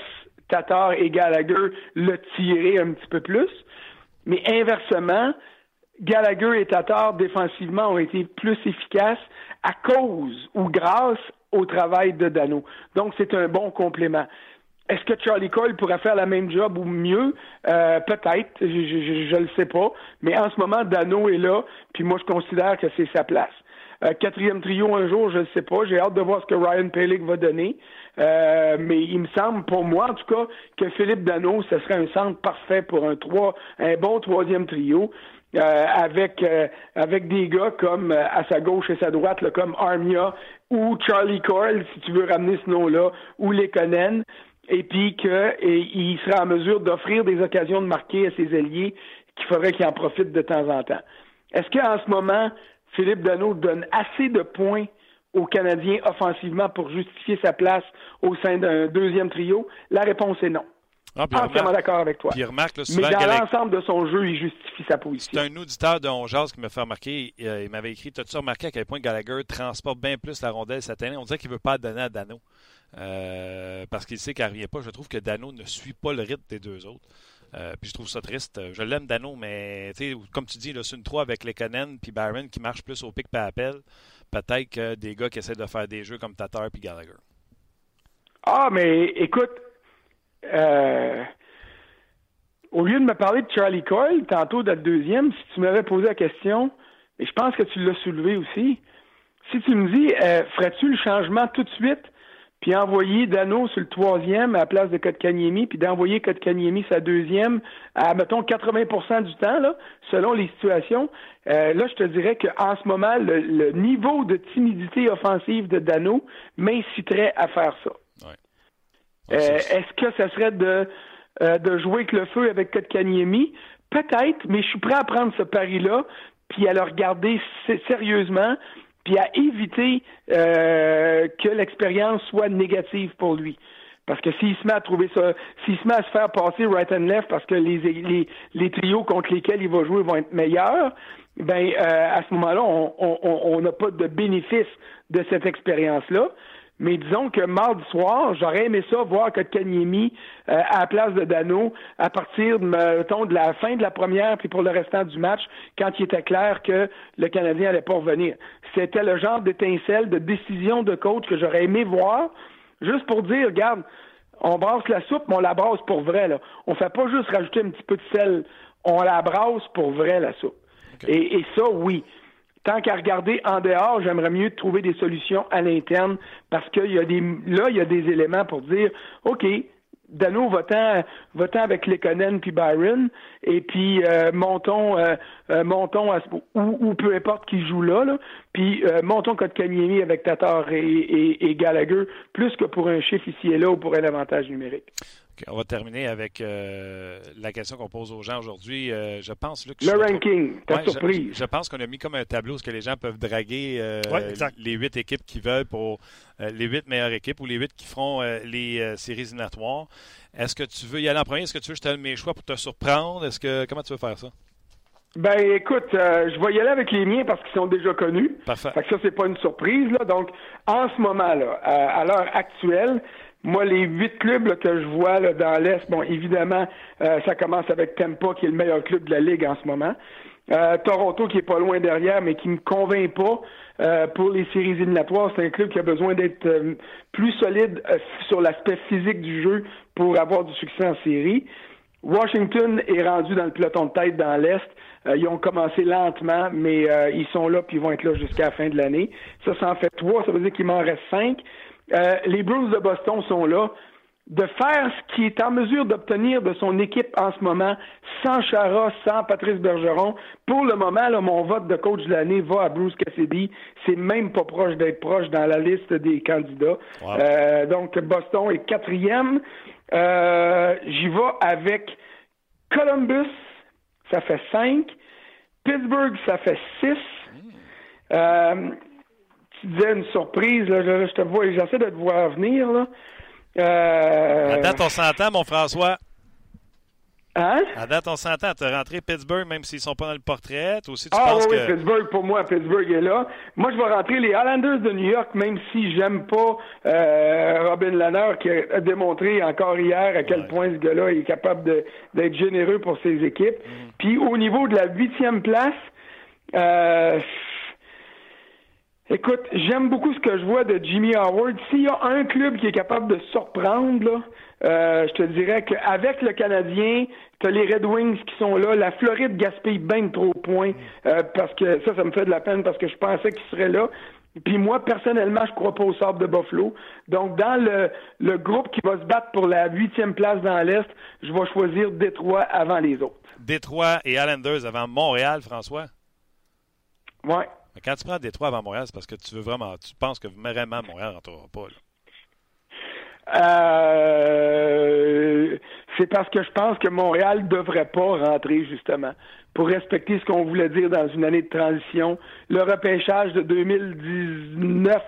Tatar et Gallagher le tirer un petit peu plus. Mais inversement, Gallagher et Tatar défensivement ont été plus efficaces à cause ou grâce au travail de Dano. Donc c'est un bon complément. Est-ce que Charlie Cole pourrait faire la même job ou mieux? Euh, peut-être, je, je, le sais pas. Mais en ce moment, Dano est là, puis moi je considère que c'est sa place. Euh, quatrième trio un jour, je ne sais pas. J'ai hâte de voir ce que Ryan Pelig va donner. Euh, mais il me semble, pour moi en tout cas, que Philippe Dano, ce serait un centre parfait pour un trois, un bon troisième trio. avec avec des gars comme à sa gauche et sa droite, là, comme Armia ou Charlie Cole, si tu veux ramener ce nom-là, ou Lekonen et puis qu'il sera en mesure d'offrir des occasions de marquer à ses alliés qu'il faudrait qu'il en profite de temps en temps. Est-ce qu'en ce moment, Philippe Dano donne assez de points aux Canadiens offensivement pour justifier sa place au sein d'un deuxième trio? La réponse est non. Ah, Entièrement d'accord avec toi. Mais dans l'ensemble de son jeu, il justifie sa position. C'est un auditeur de Ongeas qui m'a fait remarquer. Euh, il m'avait écrit T'as-tu remarqué à quel point Gallagher transporte bien plus la rondelle cette année? On dirait qu'il ne veut pas donner à Dano. Euh, parce qu'il sait qu'elle ne revient pas. Je trouve que Dano ne suit pas le rythme des deux autres. Euh, puis je trouve ça triste. Je l'aime, Dano, mais comme tu dis, c'est une 3 avec Lekonen puis Barron qui marche plus au pic par appel. Peut-être que des gars qui essaient de faire des jeux comme Tatar puis Gallagher. Ah, mais écoute, euh, au lieu de me parler de Charlie Coyle, tantôt d'être deuxième, si tu m'avais posé la question, et je pense que tu l'as soulevé aussi, si tu me dis, ferais-tu le changement tout de suite puis envoyer Dano sur le troisième à la place de Kotkaniemi, puis d'envoyer Kotkaniemi sa deuxième à, mettons, 80% du temps, là, selon les situations. Euh, là, je te dirais qu'en ce moment, le, niveau de timidité offensive de Dano m'inciterait à faire ça. Euh, est-ce que ça serait de euh, de jouer avec le feu avec Kotkaniemi? Peut-être, mais je suis prêt à prendre ce pari-là, puis à le regarder sérieusement, puis à éviter euh, que l'expérience soit négative pour lui. Parce que s'il se met à trouver ça, s'il se met à se faire passer right and left parce que les, les, les trios contre lesquels il va jouer vont être meilleurs, ben euh, à ce moment-là, on n'a pas de bénéfice de cette expérience-là. Mais disons que mardi soir, j'aurais aimé ça voir que Kanyemi euh, à la place de Dano à partir mettons, de la fin de la première puis pour le restant du match quand il était clair que le Canadien allait pas revenir. C'était le genre d'étincelle, de décision de coach que j'aurais aimé voir juste pour dire, regarde, on brasse la soupe, mais on la brasse pour vrai. Là. On fait pas juste rajouter un petit peu de sel, on la brasse pour vrai, la soupe. Et, ça, oui. Tant qu'à regarder en dehors, j'aimerais mieux trouver des solutions à l'interne parce que y a des, là, il y a des éléments pour dire, OK, Dano votant, votant avec Lekonen puis Byron, et puis euh, montons, euh, euh, montons ou, peu importe qui joue là, là puis montons Kotkaniemi avec Tatar et, et, Gallagher, plus que pour un chiffre ici et là ou pour un avantage numérique. On va terminer avec la question qu'on pose aux gens aujourd'hui. je pense Le ranking, ta surprise. Je, pense qu'on a mis comme un tableau où que les gens peuvent draguer les huit équipes qui veulent pour les huit meilleures équipes ou les huit qui feront les séries éliminatoires. Est-ce que tu veux y aller en premier? Est-ce que tu veux que je te donne mes choix pour te surprendre? Est-ce que comment tu veux faire ça? Ben écoute, euh, je vais y aller avec les miens parce qu'ils sont déjà connus. Parfait. Fait que ça, c'est pas une surprise. Là. Donc, en ce moment, là, à, l'heure actuelle, moi, les huit clubs que je vois là, dans l'Est, bon, évidemment, euh, ça commence avec Tampa, qui est le meilleur club de la Ligue en ce moment. Euh, Toronto, qui est pas loin derrière, mais qui me convainc pas. Euh, pour les séries éliminatoires. C'est un club qui a besoin d'être euh, plus solide euh, sur l'aspect physique du jeu pour avoir du succès en série. Washington est rendu dans le peloton de tête dans l'Est. ils ont commencé lentement, mais ils sont là puis ils vont être là jusqu'à la fin de l'année. Ça, ça en fait trois. Ça veut dire qu'il m'en reste cinq. Les Bruins de Boston sont là de faire ce qu'il est en mesure d'obtenir de son équipe en ce moment, sans Chara, sans Patrice Bergeron. Pour le moment, là, mon vote de coach de l'année va à Bruce Cassidy. C'est même pas proche d'être proche dans la liste des candidats. Euh, donc, Boston est quatrième. Euh, j'y vais avec Columbus, ça fait cinq. Pittsburgh, ça fait six. Euh, tu disais une surprise, là, je, je te vois, j'essaie de te voir venir, là. Euh... À date, on s'entend, mon François. Hein? À date, on s'entend. Tu as rentré Pittsburgh, même s'ils ne sont pas dans le portrait. aussi, tu ah penses oui, que... Pittsburgh, pour moi, Pittsburgh est là. Moi, je vais rentrer les Islanders de New York, même si j'aime pas euh, Robin Lanner, qui a démontré encore hier à quel point ce gars-là est capable d'être généreux pour ses équipes. Mm. Puis, au niveau de la huitième place, euh, Écoute, j'aime beaucoup ce que je vois de Jimmy Howard. S'il y a un club qui est capable de surprendre, euh, je te dirais qu'avec le Canadien, tu as les Red Wings qui sont là. La Floride gaspille bien trop de points euh, parce que ça, ça me fait de la peine parce que je pensais qu'ils seraient là. Puis moi, personnellement, je crois pas au sort de Buffalo. Donc, dans le, le groupe qui va se battre pour la huitième place dans l'Est, je vais choisir Détroit avant les autres. Détroit et Islanders avant Montréal, François? Ouais. Quand tu prends Détroit avant Montréal, c'est parce que tu veux vraiment, tu penses que vraiment Montréal ne rentrera pas. Euh, c'est parce que je pense que Montréal ne devrait pas rentrer, justement, pour respecter ce qu'on voulait dire dans une année de transition. Le repêchage de 2019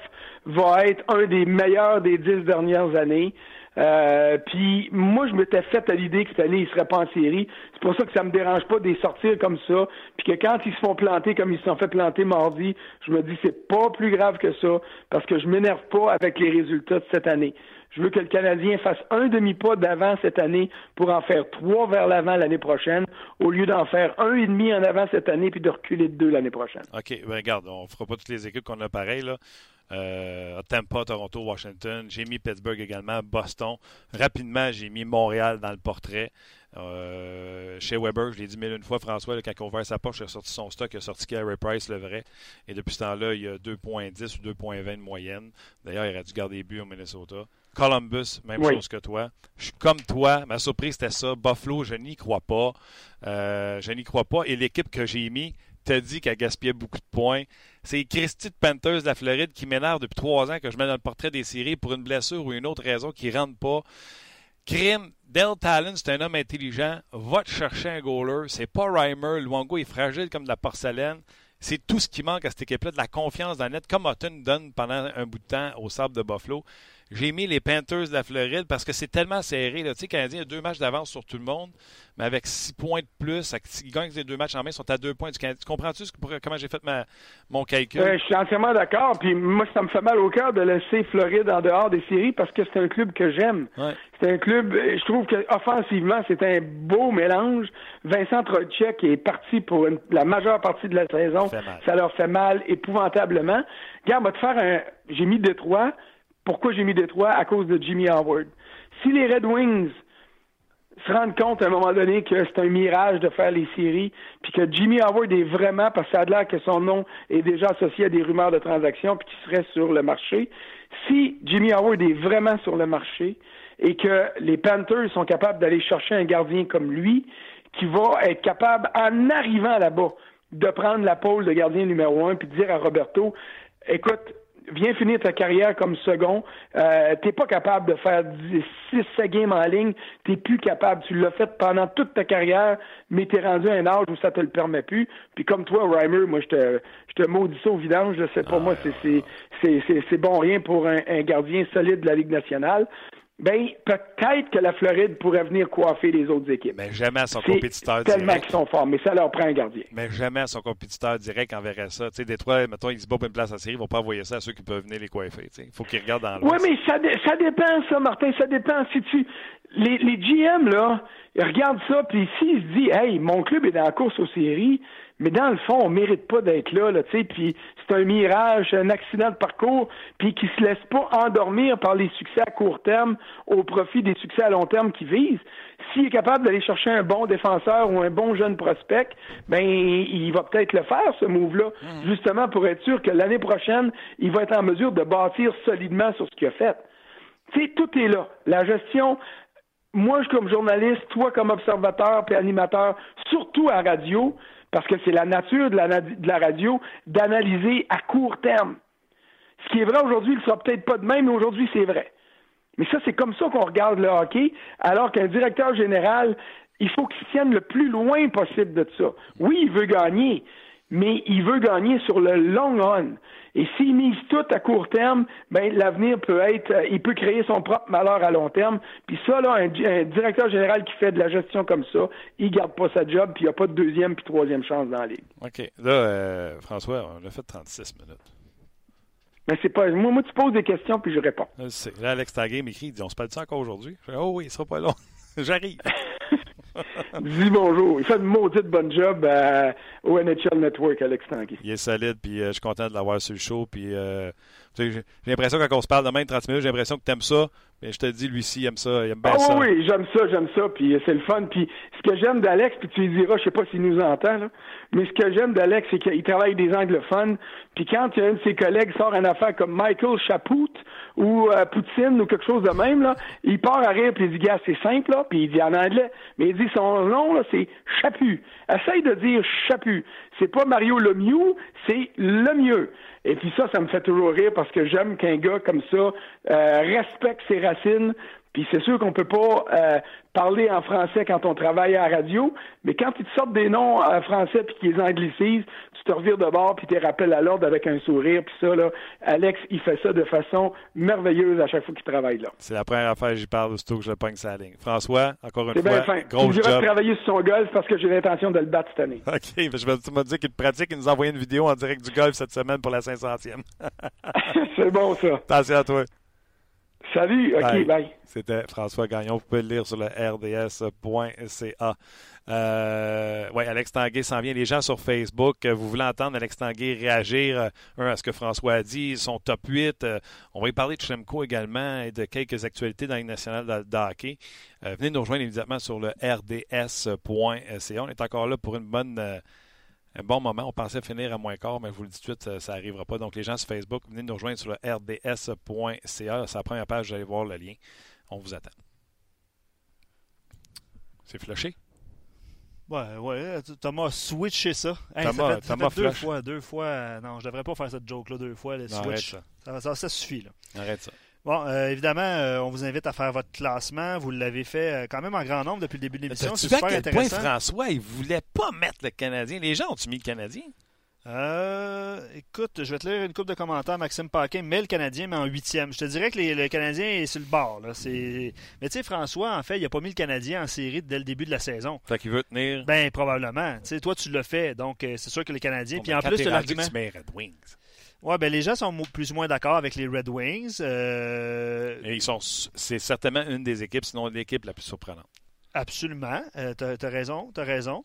va être un des meilleurs des dix dernières années. Euh, puis moi, je m'étais fait à l'idée que cette année, ils seraient pas en série. C'est pour ça que ça me dérange pas de les sortir comme ça. Puis que quand ils se font planter comme ils se sont fait planter mardi, je me dis c'est pas plus grave que ça parce que je m'énerve pas avec les résultats de cette année. Je veux que le Canadien fasse un demi-pas d'avant cette année pour en faire trois vers l'avant l'année prochaine, au lieu d'en faire un et demi en avant cette année puis de reculer de deux l'année prochaine. OK, ben regarde, on fera pas toutes les équipes qu'on a pareil là. Euh, Tampa, Toronto, Washington. J'ai mis Pittsburgh également, Boston. Rapidement, j'ai mis Montréal dans le portrait. Euh, chez Weber, je l'ai dit mille une fois, François, quand il a ouvert sa poche, il a sorti son stock, il a sorti Carey Price, le vrai. Et depuis ce temps-là, il y a 2,10 ou 2,20 de moyenne. D'ailleurs, il aurait dû garder les buts au Minnesota. Columbus, même chose que toi. Je suis comme toi. Ma surprise, c'était ça. Buffalo, je n'y crois pas. Euh, je n'y crois pas. Et l'équipe que j'ai mis, t'a dit qu'elle gaspillait beaucoup de points. C'est Christy de Panthers de la Floride qui m'énerve depuis trois ans que je mets dans le portrait des séries pour une blessure ou une autre raison qui ne rentre pas. Crime, Dale Talon, c'est un homme intelligent. Va te chercher un goaler. C'est pas Reimer. Luongo est fragile comme de la porcelaine. C'est tout ce qui manque à cette équipe-là, de la confiance dans net, comme donne pendant un bout de temps au sable de Buffalo. J'ai mis les Panthers de la Floride parce que c'est tellement serré. Là. Tu sais, Canadien a deux matchs d'avance sur tout le monde, mais avec six points de plus, ils gagnent les deux matchs en main, ils sont à deux points du Canadien. Tu comprends-tu comment j'ai fait ma, mon calcul? je suis entièrement d'accord. Puis moi, ça me fait mal au cœur de laisser Floride en dehors des séries parce que c'est un club que j'aime. C'est un club, je trouve qu'offensivement, c'est un beau mélange. Vincent Trocek est parti pour la majeure partie de la saison. Ça leur fait mal épouvantablement. Regarde, on va te faire un. J'ai mis Détroit. Pourquoi j'ai mis Détroit? À cause de Jimmy Howard. Si les Red Wings se rendent compte à un moment donné que c'est un mirage de faire les séries, puis que Jimmy Howard est vraiment, parce que ça a l'air que son nom est déjà associé à des rumeurs de transactions, puis qu'il serait sur le marché. Si Jimmy Howard est vraiment sur le marché et que les Panthers sont capables d'aller chercher un gardien comme lui, qui va être capable, en arrivant là-bas, de prendre la pôle de gardien numéro un, puis de dire à Roberto, écoute, viens finir ta carrière comme second. Euh, t'es pas capable de faire 6 games en ligne. T'es plus capable. Tu l'as fait pendant toute ta carrière, mais t'es rendu à un âge où ça te le permet plus. Puis comme toi, Reimer, moi, je te, je te maudis ça au vidange. Je sais pas, moi, c'est, c'est, c'est, bon rien pour un, un, gardien solide de la Ligue nationale. Ben, peut-être que la Floride pourrait venir coiffer les autres équipes. Mais jamais à son compétiteur direct. Tellement qu'ils sont forts, mais ça leur prend un gardien. Mais jamais à son compétiteur direct enverrait ça. Tu sais, Détroit, mettons, ils se battent une place à série, ils vont pas envoyer ça à ceux qui peuvent venir les coiffer. Il faut qu'ils regardent dans l'autre. Oui, mais ça, ça dépend, ça, Martin, ça dépend. Si tu... Les, les GM, là, ils regardent ça, puis s'ils se disent, hey, mon club est dans la course aux séries, mais dans le fond, on mérite pas d'être là, là, tu sais, puis c'est un mirage, un accident de parcours, puis qui se laisse pas endormir par les succès à court terme au profit des succès à long terme qu'il vise. S'il est capable d'aller chercher un bon défenseur ou un bon jeune prospect, ben il va peut-être le faire ce move-là, mmh. justement pour être sûr que l'année prochaine, il va être en mesure de bâtir solidement sur ce qu'il a fait. Tu sais, tout est là. La gestion, moi, je comme journaliste, toi comme observateur puis animateur, surtout à radio, parce que c'est la nature de la, radio d'analyser à court terme. Ce qui est vrai aujourd'hui, il ne sera peut-être pas de même, mais aujourd'hui, c'est vrai. Mais ça, c'est comme ça qu'on regarde le hockey, alors qu'un directeur général, il faut qu'il tienne le plus loin possible de ça. Oui, il veut gagner, mais il veut gagner sur le long run. Et s'il mise tout à court terme, ben l'avenir peut être, euh, il peut créer son propre malheur à long terme. Puis ça, là, un, directeur général qui fait de la gestion comme ça, il garde pas sa job, puis il n'y a pas de deuxième puis troisième chance dans la ligue. OK. Là, euh, François, on a fait 36 minutes. Mais c'est pas. Moi, moi, tu poses des questions, puis je réponds. Là, Alex Taguay m'écrit, il dit On se parle de ça encore aujourd'hui? Oh oui, il sera pas long. J'arrive. Dis bonjour. Il fait une maudite bonne job euh, au NHL Network, Alex Tanguy. Il est solide, puis euh, je suis content de l'avoir sur le show. Puis euh, j'ai l'impression, quand on se parle de même 30 minutes, j'ai l'impression que tu aimes ça. Mais je te dis, lui ci il aime ça, il aime bien ah, ça. Oui, j'aime ça, j'aime ça, puis c'est le fun. Puis ce que j'aime d'Alex, puis tu lui diras, je sais pas s'il nous entend, là, mais ce que j'aime d'Alex, c'est qu'il travaille des anglophones. Puis quand un de ses collègues sort une affaire comme Michael Chapout ou euh, Poutine ou quelque chose de même, là, il part à rire, puis il dit, gars, c'est simple, là, puis il dit en anglais, mais il dit son nom, là, c'est Chapu. Essaye de dire Chapu. C'est pas Mario Lemieux, c'est le mieux. Et puis ça, ça me fait toujours rire parce que j'aime qu'un gars comme ça euh, respecte ses racines. Puis c'est sûr qu'on peut pas euh, parler en français quand on travaille à la radio, mais quand ils te sortent des noms en français puis qu'ils les anglicisent, tu te revires de bord puis tu rappelles à l'ordre avec un sourire. Puis ça, là, Alex, il fait ça de façon merveilleuse à chaque fois qu'il travaille là. C'est la première affaire que j'y parle, aussitôt que je le pogne sa ligne. François, encore une fois, fin. gros job. travailler sur son golf parce que j'ai l'intention de le battre cette année. OK, je vais, tu m'as dit qu'il pratique, il nous a envoyé une vidéo en direct du golf cette semaine pour la 500e. C'est bon, ça. Attention à toi. Salut, OK, bye. C'était François Gagnon. Vous pouvez le lire sur le rds.ca. Euh, oui, Alex Tanguay s'en vient. Les gens sur Facebook, euh, vous voulez entendre Alex Tanguay réagir euh, à ce que François a dit, son top 8. Euh, on va y parler de Chemco également et de quelques actualités dans les nationale de, hockey. venez nous rejoindre immédiatement sur le rds.ca. On est encore là pour une bonne un bon moment. On pensait finir à moins quart, mais je vous le dis tout de suite, ça n'arrivera pas. Donc, les gens sur Facebook, venez nous rejoindre sur le rds.ca. C'est la première page, vous allez voir le lien. On vous attend. C'est flushé? Ouais, ouais, Thomas a switché ça. Thomas, ça fait, deux fois, deux fois. Non, je devrais pas faire cette joke-là deux fois. Le switch, ça. Ça, suffit. Là. Arrête ça. Bon, euh, évidemment, euh, on vous invite à faire votre classement. Vous l'avez fait euh, quand même en grand nombre depuis le début de l'émission. C'est vois à super quel point intéressant. François, il voulait pas mettre le Canadien. Les gens ont-tu mis le Canadien? Euh, écoute, je vais te lire une coupe de commentaires. Maxime Paquin met le Canadien, mais en huitième. Je te dirais que les- le Canadien est sur le bord. Là. C'est... Mais tu sais, François, en fait, il n'a pas mis le Canadien en série dès le début de la saison. Fait qu'il veut tenir. Ben, probablement. Tu sais, toi, tu l'as fait. Donc, c'est sûr que les Canadiens. Bon, Puis ben, en plus de l'argument. Tu. Ouais, ben, les gens sont plus ou moins d'accord avec les Red Wings. Euh, Et ils sont, c'est certainement une des équipes, sinon l'équipe la plus surprenante. Absolument. Euh, t'as, t'as raison. T'as raison.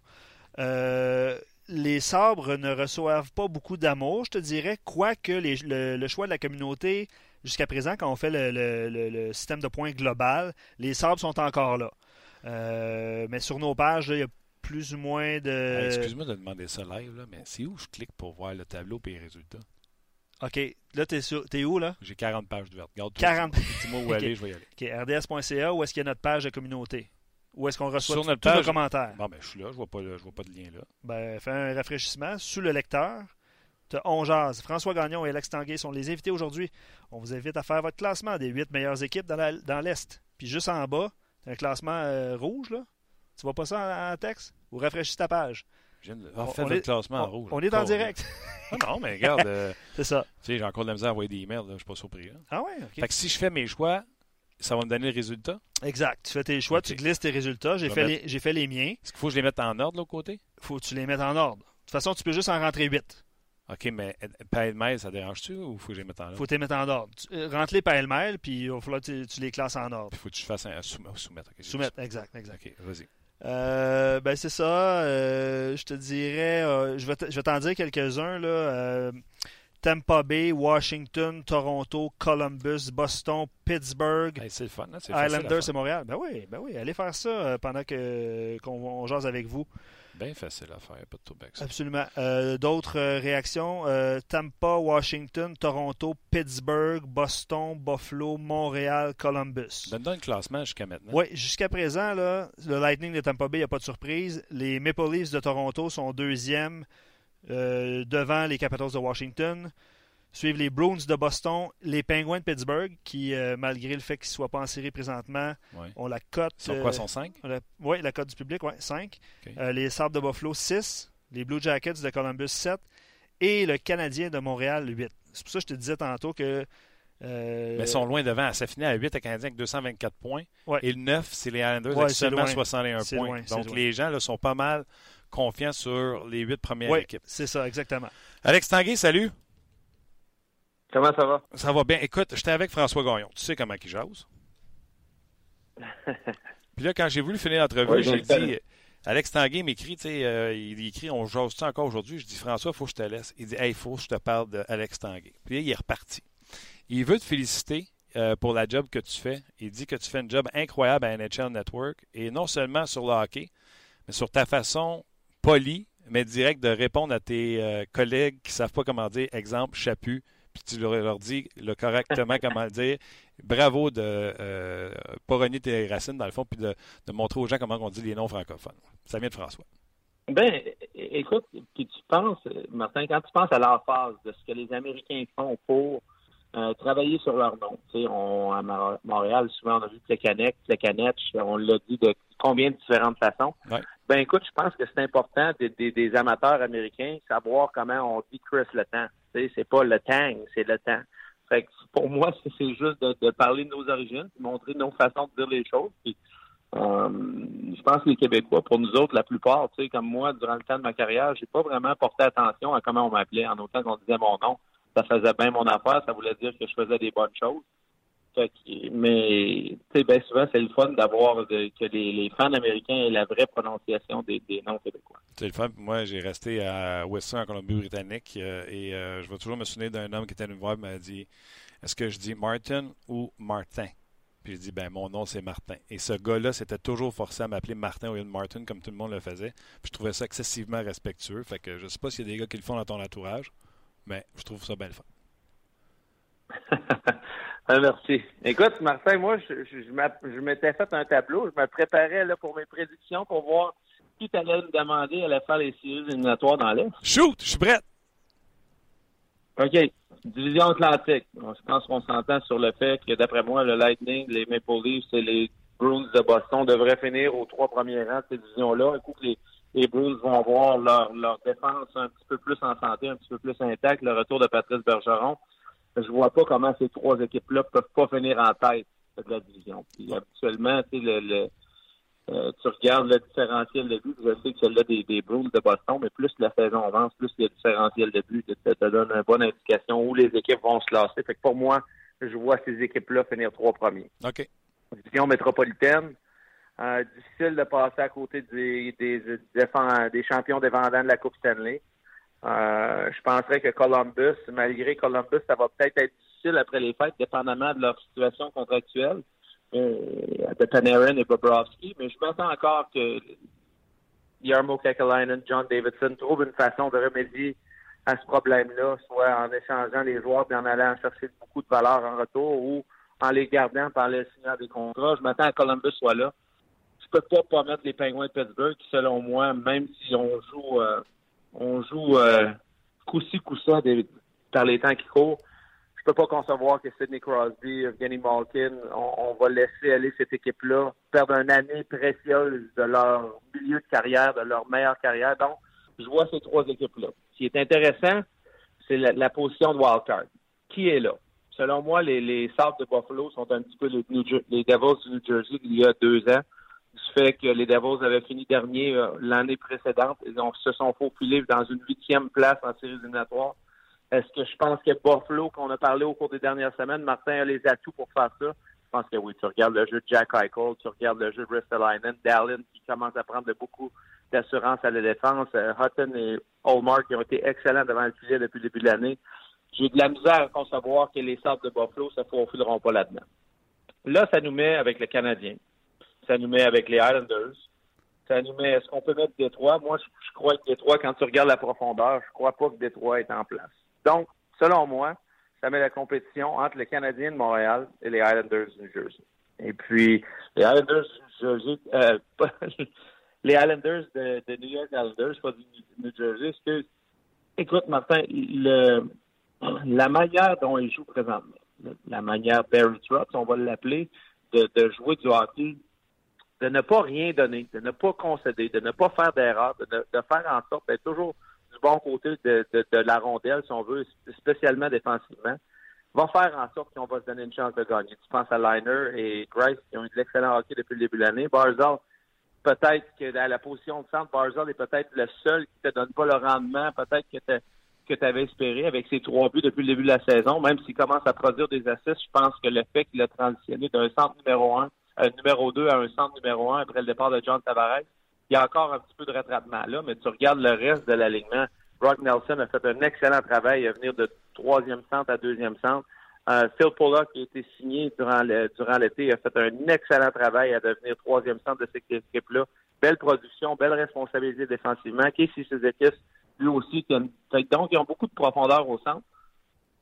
Euh, les sabres ne reçoivent pas beaucoup d'amour, je te dirais, quoique les- le, le choix de la communauté, jusqu'à présent, quand on fait le, le- le- le système de points global, les sabres sont encore là. Mais sur nos pages, il y a plus ou moins de. Excuse-moi de demander ça live, là, mais c'est où je clique pour voir le tableau et les résultats? OK. Là, t'es, sur- t'es où, là? J'ai 40 pages ouvertes. Garde 40. Dis-moi où Ok. aller, je vais y aller. OK. RDS.ca, où est-ce qu'il y a notre page de communauté? Où est-ce qu'on reçoit Sur tous notre tous nos commentaires? Bon, ben, je suis là, je vois pas, le- je vois pas de lien là. Ben, fais un rafraîchissement. Sous le lecteur, tu On. François Gagnon et Alex Tanguay sont les invités aujourd'hui. On vous invite à faire votre classement des huit meilleures équipes dans la- dans l'Est. Puis juste en bas, t'as un classement euh, rouge, là. Tu vois pas ça en, en texte? Ou rafraîchis ta page. Je viens de On- on le est- classement en rouge. on est en direct. Ah non, mais regarde, euh, C'est ça. tu sais, j'ai encore de la misère à envoyer des emails, je suis pas surpris. là. Ah ouais, OK. Fait que si je fais mes choix, ça va me donner le résultat? Exact. Tu fais tes choix, tu glisses tes résultats. J'ai fait, les, fait les miens. Est-ce qu'il faut que je les mette en ordre de l'autre côté? faut que tu les mettes en ordre. De toute façon, tu peux juste en rentrer 8. OK, mais euh, pêle-mêle, ça dérange-tu ou faut que je les mette en ordre? faut les mettre en ordre. Tu- euh, Rentre-les pêle-mêle, puis il va falloir que tu, tu les classes en ordre. Puis faut que je fasse un, un soum- soumettre. Soumettre, exact, exact. OK, vas-y. Euh, ben c'est ça. euh, je te dirais, euh, je vais t- je vais t'en dire quelques-uns là. Tampa Bay, Washington, Toronto, Columbus, Boston, Pittsburgh, Hey, c'est le fun, hein? Islanders et Montréal. Ben oui, ben oui, allez faire ça pendant que qu'on on jase avec vous. Bien facile à faire, pas de trouble avec ça. Absolument. Euh, D'autres euh, réactions? Euh, Tampa, Washington, Toronto, Pittsburgh, Boston, Buffalo, Montréal, Columbus. Donne-toi un classement jusqu'à maintenant. Oui, jusqu'à présent, là, le Lightning de Tampa Bay, il n'y a pas de surprise. Les Maple Leafs de Toronto sont deuxièmes devant les Capitals de Washington. Suivent les Bruins de Boston, les Penguins de Pittsburgh, qui, euh, malgré le fait qu'ils ne soient pas en série présentement, Ouais. ont la cote. Sur quoi, sont 5? Oui, la cote du public, ouais, 5. Ok. Euh, les Sabres de Buffalo, 6. Les Blue Jackets de Columbus, 7. Et le Canadien de Montréal, 8. C'est pour ça que je te disais tantôt que. euh, Mais ils sont loin devant. Ça finit à 8 à Canadien avec 224 points. Ouais. Et le 9, c'est les Islanders avec seulement loin. 61 C'est points. loin, Donc loin. les gens là, sont pas mal confiants sur les 8 premières équipes. c'est ça, exactement. Alex Tanguay, salut. Comment ça va? Ça va bien. Écoute, j'étais avec François Gagnon. Tu sais comment il jase? Puis là, quand j'ai voulu finir l'entrevue, j'ai dit Alex Tanguay m'écrit, tu sais, euh, il écrit On jase-tu encore aujourd'hui? Je dis François, il faut que je te laisse. Il dit Hey, il faut que je te parle d'Alex Tanguay. Puis là, il est reparti. Il veut te féliciter euh, pour la job que tu fais. Il dit que tu fais un job incroyable à NHL Network. Et non seulement sur le hockey, mais sur ta façon polie, mais directe de répondre à tes euh, collègues qui ne savent pas comment dire, exemple, chapu, puis tu leur, leur dis le correctement comment le dire. Bravo de euh, pas renier tes racines, dans le fond, puis de, de montrer aux gens comment on dit les noms francophones. Ça vient de François. Ben, écoute, puis tu penses, Martin, quand tu penses à l'emphase de ce que les Américains font pour euh, travailler sur leur nom, tu sais, on, à Montréal, souvent, on a vu Plekanec, Plekanec, on l'a dit de combien de différentes façons. Ouais. Ben, écoute, je pense que c'est important des, des- des amateurs américains savoir comment on dit Chris le temps. C'est pas le tang, c'est le temps. Fait que pour moi, c'est juste de, de parler de nos origines, de montrer nos façons de dire les choses. Puis, euh, je pense que les Québécois, pour nous autres, la plupart, tu sais, comme moi, durant le temps de ma carrière, j'ai pas vraiment porté attention à comment on m'appelait. En autant qu'on disait mon nom, ça faisait bien mon affaire, ça voulait dire que je faisais des bonnes choses. Mais, bien souvent, c'est le fun d'avoir de- que les, les fans américains aient la vraie prononciation des, des noms québécois. C'est le fun. Moi, j'ai resté à Western, en Colombie-Britannique, euh, et euh, je vais toujours me souvenir d'un homme qui était venu me voir et m'a dit Est-ce que je dis Martin ou Martin? Puis je dis Ben, mon nom, c'est Martin. Et ce gars-là s'était toujours forcé à m'appeler Martin au lieu de Martin, comme tout le monde le faisait. Puis je trouvais ça excessivement respectueux. Fait que je sais pas s'il y a des gars qui le font dans ton entourage, mais je trouve ça bien le fun. Ah, merci. Écoute, Martin, moi, je, je, je m'a- je m'étais fait un tableau. Je me préparais là, pour mes prédictions pour voir qui t'allais me demander allait faire les séries éliminatoires dans l'Est. Shoot Je suis prêt OK. division atlantique. Je pense qu'on s'entend sur le fait que, d'après moi, le Lightning, les Maple Leafs et les Bruins de Boston devraient finir aux trois premiers rangs de cette division-là. Écoute, les, les Bruins vont avoir leur, leur défense un petit peu plus en santé, un petit peu plus intacte, le retour de Patrice Bergeron. Je vois pas comment ces trois équipes-là peuvent pas finir en tête de la division. Puis habituellement, tu sais, le, le euh, tu regardes le différentiel de but, je sais que celle-là des, des Bruins de Boston, mais plus la saison avance, plus le différentiel de but, ça te donne une bonne indication où les équipes vont se classer. Fait que pour moi, je vois ces équipes-là finir trois premiers. OK. Division métropolitaine, euh, difficile de passer à côté des, des, des, des champions défendants de la Coupe Stanley. Euh, je penserais que Columbus, malgré Columbus, ça va peut-être être difficile après les fêtes, dépendamment de leur situation contractuelle euh, de Panarin et Bobrovski, mais je m'attends encore que Yarmo Kekalainen, John Davidson trouvent une façon de remédier à ce problème-là, soit en échangeant les joueurs et en allant chercher beaucoup de valeur en retour ou en les gardant par les signant des contrats. Je m'attends à Columbus soit là. Je peux pas pas mettre les Penguins de Pittsburgh, selon moi, même si on joue euh, on joue euh, coup-ci, coup-ça par les temps qui courent, je peux pas concevoir que Sidney Crosby, Evgeny Malkin, on, va laisser aller cette équipe-là perdre une année précieuse de leur milieu de carrière, de leur meilleure carrière. Donc, je vois ces trois équipes-là. Ce qui est intéressant, c'est la, position de wildcard. Qui est là? Selon moi, les, les de Buffalo sont un petit peu les, les Devils du New Jersey il y a deux ans du fait que les Devils avaient fini dernier euh, l'année précédente donc se sont faufilés dans une huitième place en série éliminatoire. Est-ce que je pense que Buffalo, qu'on a parlé au cours des dernières semaines, Martin a les atouts pour faire ça? Je pense que oui. Tu regardes le jeu de Jack Eichel, tu regardes le jeu de Ristolainen, Dallin qui commence à prendre beaucoup d'assurance à la défense, euh, Hutton et Hallmark qui ont été excellents devant le filet depuis le début de l'année. J'ai de la misère à concevoir que les sortes de Buffalo ne se faufileront pas là-dedans. Là, ça nous met avec le Canadien ça nous avec les Islanders. Ça nous est-ce qu'on peut mettre Détroit? Moi, je, crois que Détroit, quand tu regardes la profondeur, je crois pas que Détroit est en place. Donc, selon moi, ça met la compétition entre les Canadiens de Montréal et les Islanders de New Jersey. Et puis, les Islanders de New Jersey, euh, les Islanders de, New York Islanders, pas du New Jersey, excuse. Écoute, Martin, le, la manière dont ils jouent présentement, la manière Barry Trotz, on va l'appeler, de, de jouer du hockey de ne pas rien donner, de ne pas concéder, de ne pas faire d'erreur, de, de, faire en sorte d'être toujours du bon côté de, de, la rondelle, si on veut, spécialement défensivement, va faire en sorte qu'on va se donner une chance de gagner. Tu penses à Liner et Grice qui ont eu de l'excellent hockey depuis le début de l'année. Barzal, peut-être que dans la position de centre, Barzal est peut-être le seul qui te donne pas le rendement, peut-être que que tu avais espéré avec ses trois buts depuis le début de la saison, même s'il commence à produire des assists, je pense que le fait qu'il a transitionné d'un centre numéro un numéro 2 à un centre numéro 1 après le départ de John Tavares. Il y a encore un petit peu de rattrapement là, mais tu regardes le reste de l'alignement. Brock Nelson a fait un excellent travail à venir de troisième centre à deuxième centre. Euh, Phil Pollock, qui a été signé durant l'été, a fait un excellent travail à devenir troisième centre de cette équipe-là. Belle production, belle responsabilité défensivement. Casey équipes, lui aussi, donc, ils ont beaucoup de profondeur au centre.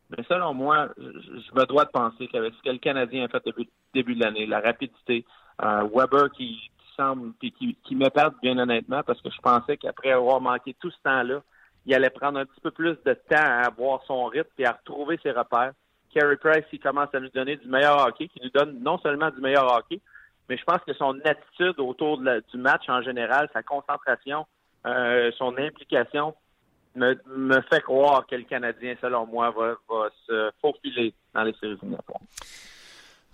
Mais selon moi, je, me dois de penser qu'avec ce que le Canadien a fait depuis le début de l'année, la rapidité, euh, Weber qui, semble puis qui, qui me perd bien honnêtement parce que je pensais qu'après avoir manqué tout ce temps-là, il allait prendre un petit peu plus de temps à avoir son rythme et à retrouver ses repères. Carey Price, il commence à nous donner du meilleur hockey, qui nous donne non seulement du meilleur hockey, mais je pense que son attitude autour du match en général, sa concentration, euh, son implication, me, fait croire que le Canadien, selon moi, va, se faufiler dans les séries éliminatoires.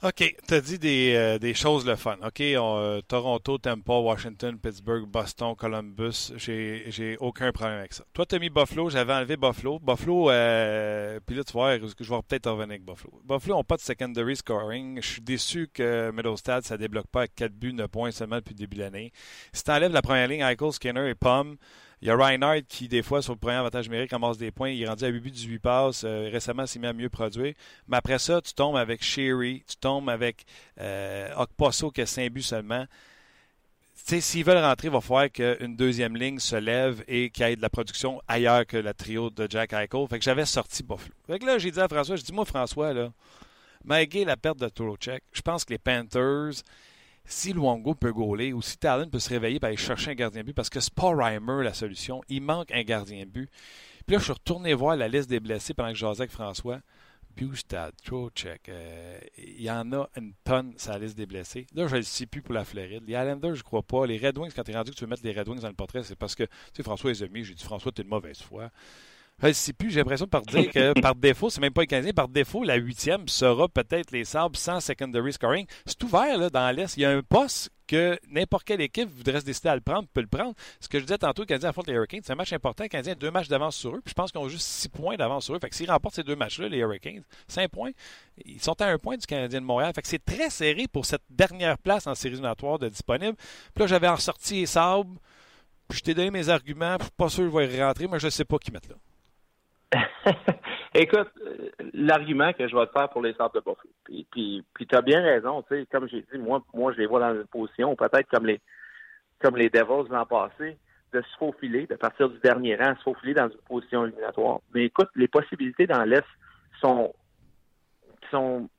OK, tu as dit des, euh, des, choses le fun. OK, euh, Toronto, Tampa, Washington, Pittsburgh, Boston, Columbus, j'ai aucun problème avec ça. Toi, tu as mis Buffalo, j'avais enlevé Buffalo. Buffalo, euh, puis là, tu vois, je vais peut-être revenir avec Buffalo? Buffalo n'ont pas de secondary scoring. Je suis déçu que Middlestad, ça ne débloque pas avec 4 buts, 9 points seulement depuis le début de l'année. Si tu enlèves la première ligne, Eichel, Skinner et Pomme, il y a Reinhardt qui, des fois, sur le premier avantage numérique, amasse des points. Il est rendu à 8 buts, 18 passes. Euh, récemment, il s'est mis à mieux produire. Mais après ça, tu tombes avec Sherry, tu tombes avec euh, Okposo qui a 5 buts seulement. S'ils veulent rentrer, il va falloir qu'une deuxième ligne se lève et qu'il y ait de la production ailleurs que la trio de Jack Eichel. Fait que j'avais sorti Buffalo. Fait que là, j'ai dit à François, je dis, moi, François, là, malgré la perte de Check, je pense que les Panthers, si Luongo peut gauler ou si Talon peut se réveiller et aller chercher un gardien but, parce que c'est pas Reimer la solution. Il manque un gardien but. Puis là, je suis retourné voir la liste des blessés pendant que jasais avec François. Bustad, Trocheck, euh, il y en a une tonne sur la liste des blessés. Là, je ne le sais plus pour la Floride. Les Islanders, je crois pas. Les Red Wings, quand tu es rendu que tu veux mettre les Red Wings dans le portrait, c'est parce que, tu sais, François les a. J'ai dit, François, tu es de mauvaise foi. Je ne sais plus, j'ai l'impression par dire que par défaut, c'est même pas les Canadiens, par défaut, la huitième sera peut-être les Sabres sans secondary scoring. C'est ouvert là, dans l'Est. Il y a un poste que n'importe quelle équipe voudrait se décider à le prendre, peut le prendre. Ce que je disais tantôt, les Canadiens affrontent les Hurricanes, c'est un match important. Les Canadiens ont deux matchs d'avance sur eux, puis je pense qu'ils ont juste six points d'avance sur eux. Fait que s'ils remportent ces deux matchs-là, les Hurricanes, cinq points, ils sont à un point du Canadien de Montréal. Fait que c'est très serré pour cette dernière place en série éliminatoire de disponible. Puis là, j'avais ressorti les Sabres, puis je t'ai donné mes arguments, pas sûr que je vais y rentrer, mais je ne sais pas qui mettre là. Écoute, euh, l'argument que je vais te faire pour les Sables de Buffalo, puis, puis, puis tu as bien raison, tu sais, comme j'ai dit, moi, moi, je les vois dans une position, peut-être comme les comme les Devils l'an passé, de se faufiler, de partir du dernier rang, se faufiler dans une position éliminatoire. Mais écoute, les possibilités dans l'Est sont sont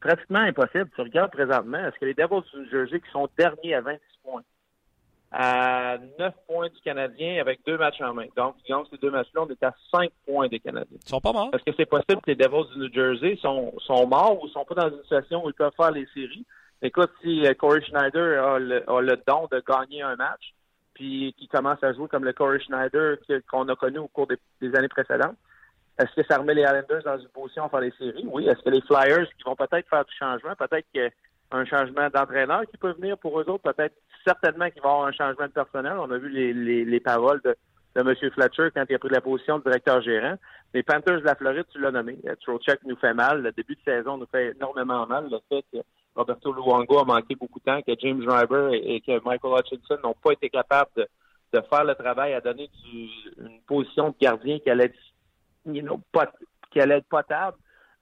pratiquement impossibles. Tu regardes présentement, est-ce que les Devils du New Jersey qui sont derniers à 26 points, à 9 points du Canadien avec deux matchs en main. Donc, disons ces deux matchs-là, on est à 5 points des Canadiens. Ils sont pas morts. Est-ce que c'est possible que les Devils du New Jersey sont, sont morts ou sont pas dans une situation où ils peuvent faire les séries? Écoute, si euh, Corey Schneider a le, a le don de gagner un match, puis qui commence à jouer comme le Corey Schneider qu'on a connu au cours des, des années précédentes, est-ce que ça remet les Islanders dans une position à faire les séries? Oui. Est-ce que les Flyers qui vont peut-être faire du changement, peut-être que un changement d'entraîneur qui peut venir pour eux autres. Peut-être certainement qu'il va y avoir un changement de personnel. On a vu les, les, les paroles de, de M. Fletcher quand il a pris la position de directeur gérant. Les Panthers de la Floride, tu l'as nommé. Trocheck nous fait mal. Le début de saison nous fait énormément mal. Le fait que Roberto Luongo a manqué beaucoup de temps, que James Driver et, que Michael Hutchinson n'ont pas été capables de, de faire le travail à donner une position de gardien qui allait être, qui allait être potable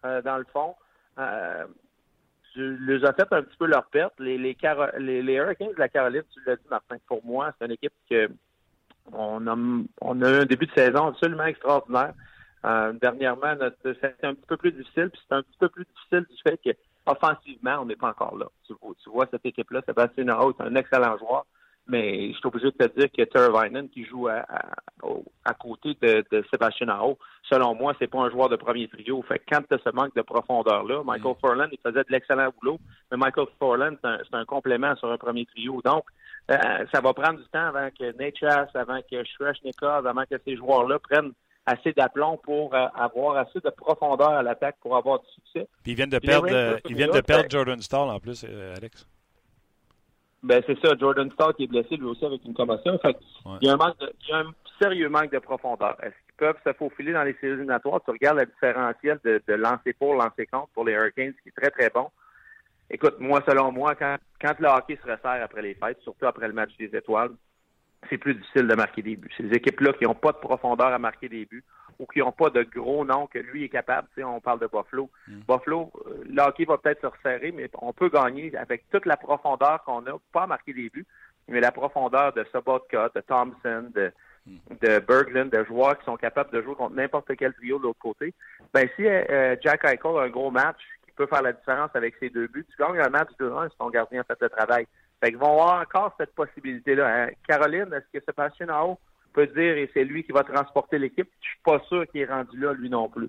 euh, dans le fond. Euh, tu les as fait un petit peu leur perte. Les, les, les, les, Hurricanes de la Caroline, tu l'as dit, Martin, pour moi, c'est une équipe que on a, on a eu un début de saison absolument extraordinaire. Euh, dernièrement, c'était un petit peu plus difficile, puis c'est un petit peu plus difficile du fait qu'offensivement, on n'est pas encore là. Tu vois, tu vois cette équipe-là, Sébastien Aho, c'est un excellent joueur. Mais je suis obligé de te dire que Teravainen, qui joue à, à, à côté de, de Sébastien Aho, selon moi, c'est pas un joueur de premier trio. Fait que quand tu as ce manque de profondeur-là, Michael mm. Forland, il faisait de l'excellent boulot, mais Michael Forland, c'est un, un, complément sur un premier trio. Donc, euh, ça va prendre du temps avant que Nate avant que Shreshnikov, avant que ces joueurs-là prennent assez d'aplomb pour euh, avoir assez de profondeur à l'attaque pour avoir du succès. Puis ils viennent de perdre, euh, ils viennent de perdre Jordan Stall en plus, euh, Alex. Ben c'est ça, Jordan Stark est blessé lui aussi avec une commotion. Fait ouais. il, y a un manque de, il y a un sérieux manque de profondeur. Est-ce qu'ils peuvent se faufiler dans les séries éliminatoires? Tu regardes la différentielle de, de lancer pour, lancer contre pour les Hurricanes, qui est très, très bon. Écoute, moi, selon moi, quand, quand le hockey se resserre après les fêtes, surtout après le match des étoiles, c'est plus difficile de marquer des buts. Ces équipes-là qui n'ont pas de profondeur à marquer des buts ou qui n'ont pas de gros noms que lui est capable. Tu sais, on parle de Buffalo. Mm. Buffalo, euh, le hockey va peut-être se resserrer, mais on peut gagner avec toute la profondeur qu'on a, pas marquer des buts, mais la profondeur de Sobotka, de Thompson, de, mm. de Berglund, de joueurs qui sont capables de jouer contre n'importe quel trio de l'autre côté. Ben si euh, Jack Eichel a un gros match qui peut faire la différence avec ses deux buts, tu gagnes un match de 1 si ton gardien fait le travail. Fait qu'ils vont avoir encore cette possibilité-là. Hein. Caroline, est-ce que Sébastien Nao peut dire et c'est lui qui va transporter l'équipe? Je suis pas sûr qu'il est rendu là, lui non plus.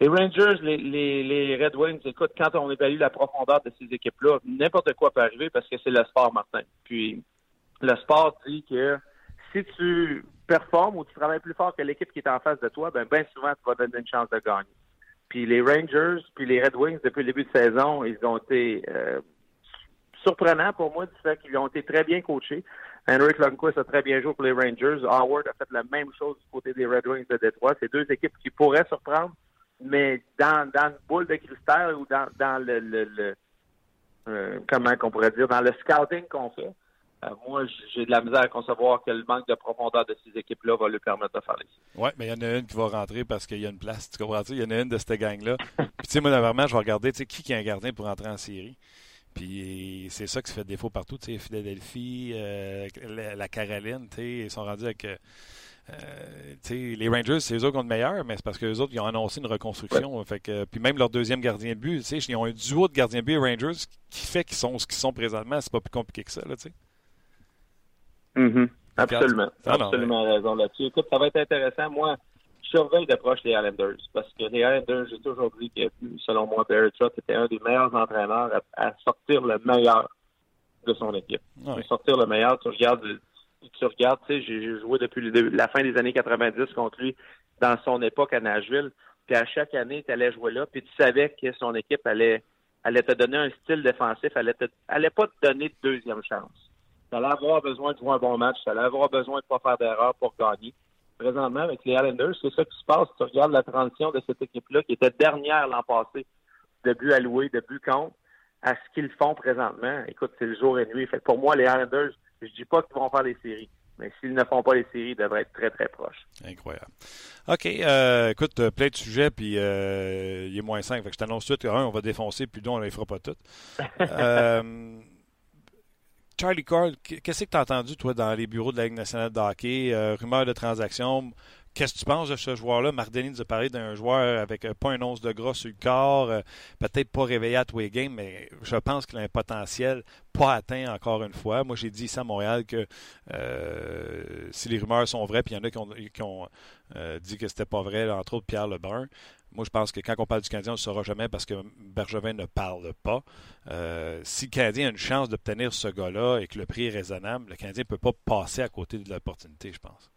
Les Rangers, les, les, Red Wings, écoute, quand on évalue la profondeur de ces équipes-là, n'importe quoi peut arriver parce que c'est le sport, Martin. Puis le sport dit que si tu performes ou tu travailles plus fort que l'équipe qui est en face de toi, ben bien souvent tu vas donner une chance de gagner. Puis les Rangers, puis les Red Wings, depuis le début de saison, ils ont été euh, surprenant pour moi du fait qu'ils ont été très bien coachés. Henrik Lundqvist a très bien joué pour les Rangers. Howard a fait la même chose du côté des Red Wings de Détroit. C'est deux équipes qui pourraient surprendre, mais dans, dans une boule de cristal ou dans, dans le, le, euh, comment qu'on pourrait dire, dans le scouting qu'on fait, euh, moi, j'ai de la misère à concevoir que le manque de profondeur de ces équipes-là va lui permettre de faire les Oui, mais il y en a une qui va rentrer parce qu'il y a une place. Tu comprends? Il y en a une de cette gang-là. Puis, tu sais, moi, vraiment, je vais regarder, tu sais, qui, qui est un gardien pour entrer en série. Puis c'est ça qui se fait défaut partout. Tu sais, Philadelphie, euh, la, la, Caroline, tu sais, ils sont rendus avec. Euh, euh les Rangers, c'est eux autres qui ont le meilleur, mais c'est parce qu'eux autres, ils ont annoncé une reconstruction. Ouais. Fait que, puis même leur deuxième gardien de but, ils ont un duo de gardien de but Rangers qui fait qu'ils sont ce qu'ils sont présentement. C'est pas plus compliqué que ça, là, tu sais. Mm -hmm. Absolument. Ah, absolument raison là-dessus. Écoute, ça va être intéressant. Moi, surveille de proche les Islanders parce que les Islanders, j'ai toujours dit que, selon moi, Barry Trotz était un des meilleurs entraîneurs à, sortir le meilleur de son équipe. Sortir le meilleur, tu regardes, tu regardes, tu sais, j'ai joué depuis la fin des années 90 contre lui dans son époque à Nashville. Puis à chaque année, tu allais jouer là, puis tu savais que son équipe allait, allait te donner un style défensif, allait, te, allait pas te donner de deuxième chance. Tu allais avoir besoin de jouer un bon match, tu allais avoir besoin de pas faire d'erreur pour gagner. Présentement, avec les Islanders, c'est ça qui se passe. Tu regardes la transition de cette équipe-là, qui était dernière l'an passé, de but alloué, de but contre, à ce qu'ils font présentement. Écoute, c'est le jour et nuit. Fait pour moi, les Islanders, je dis pas qu'ils vont faire les séries. Mais s'ils ne font pas les séries, ils devraient être très, très proches. Incroyable. OK. Euh, écoute, euh, plein de sujets, puis euh, il est moins 5. Fait que je t'annonce tout de suite, un, on va défoncer, puis deux, on ne les fera pas toutes. Charlie Cole, qu'est-ce que tu as entendu, toi, dans les bureaux de la Ligue nationale de hockey? rumeurs de transactions, Qu'est-ce que tu penses de ce joueur-là? Denis nous a parlé d'un joueur avec euh, pas un once de gras sur le corps, euh, peut-être pas réveillé à tous les games, mais je pense qu'il a un potentiel pas atteint encore une fois. Moi, j'ai dit ici à Montréal que euh, si les rumeurs sont vraies, puis il y en a qui ont, dit que c'était pas vrai, entre autres Pierre Lebrun. Moi, je pense que quand on parle du Canadien, on ne le saura jamais parce que Bergevin ne parle pas. si le Canadien a une chance d'obtenir ce gars-là et que le prix est raisonnable, le Canadien ne peut pas passer à côté de l'opportunité, je pense.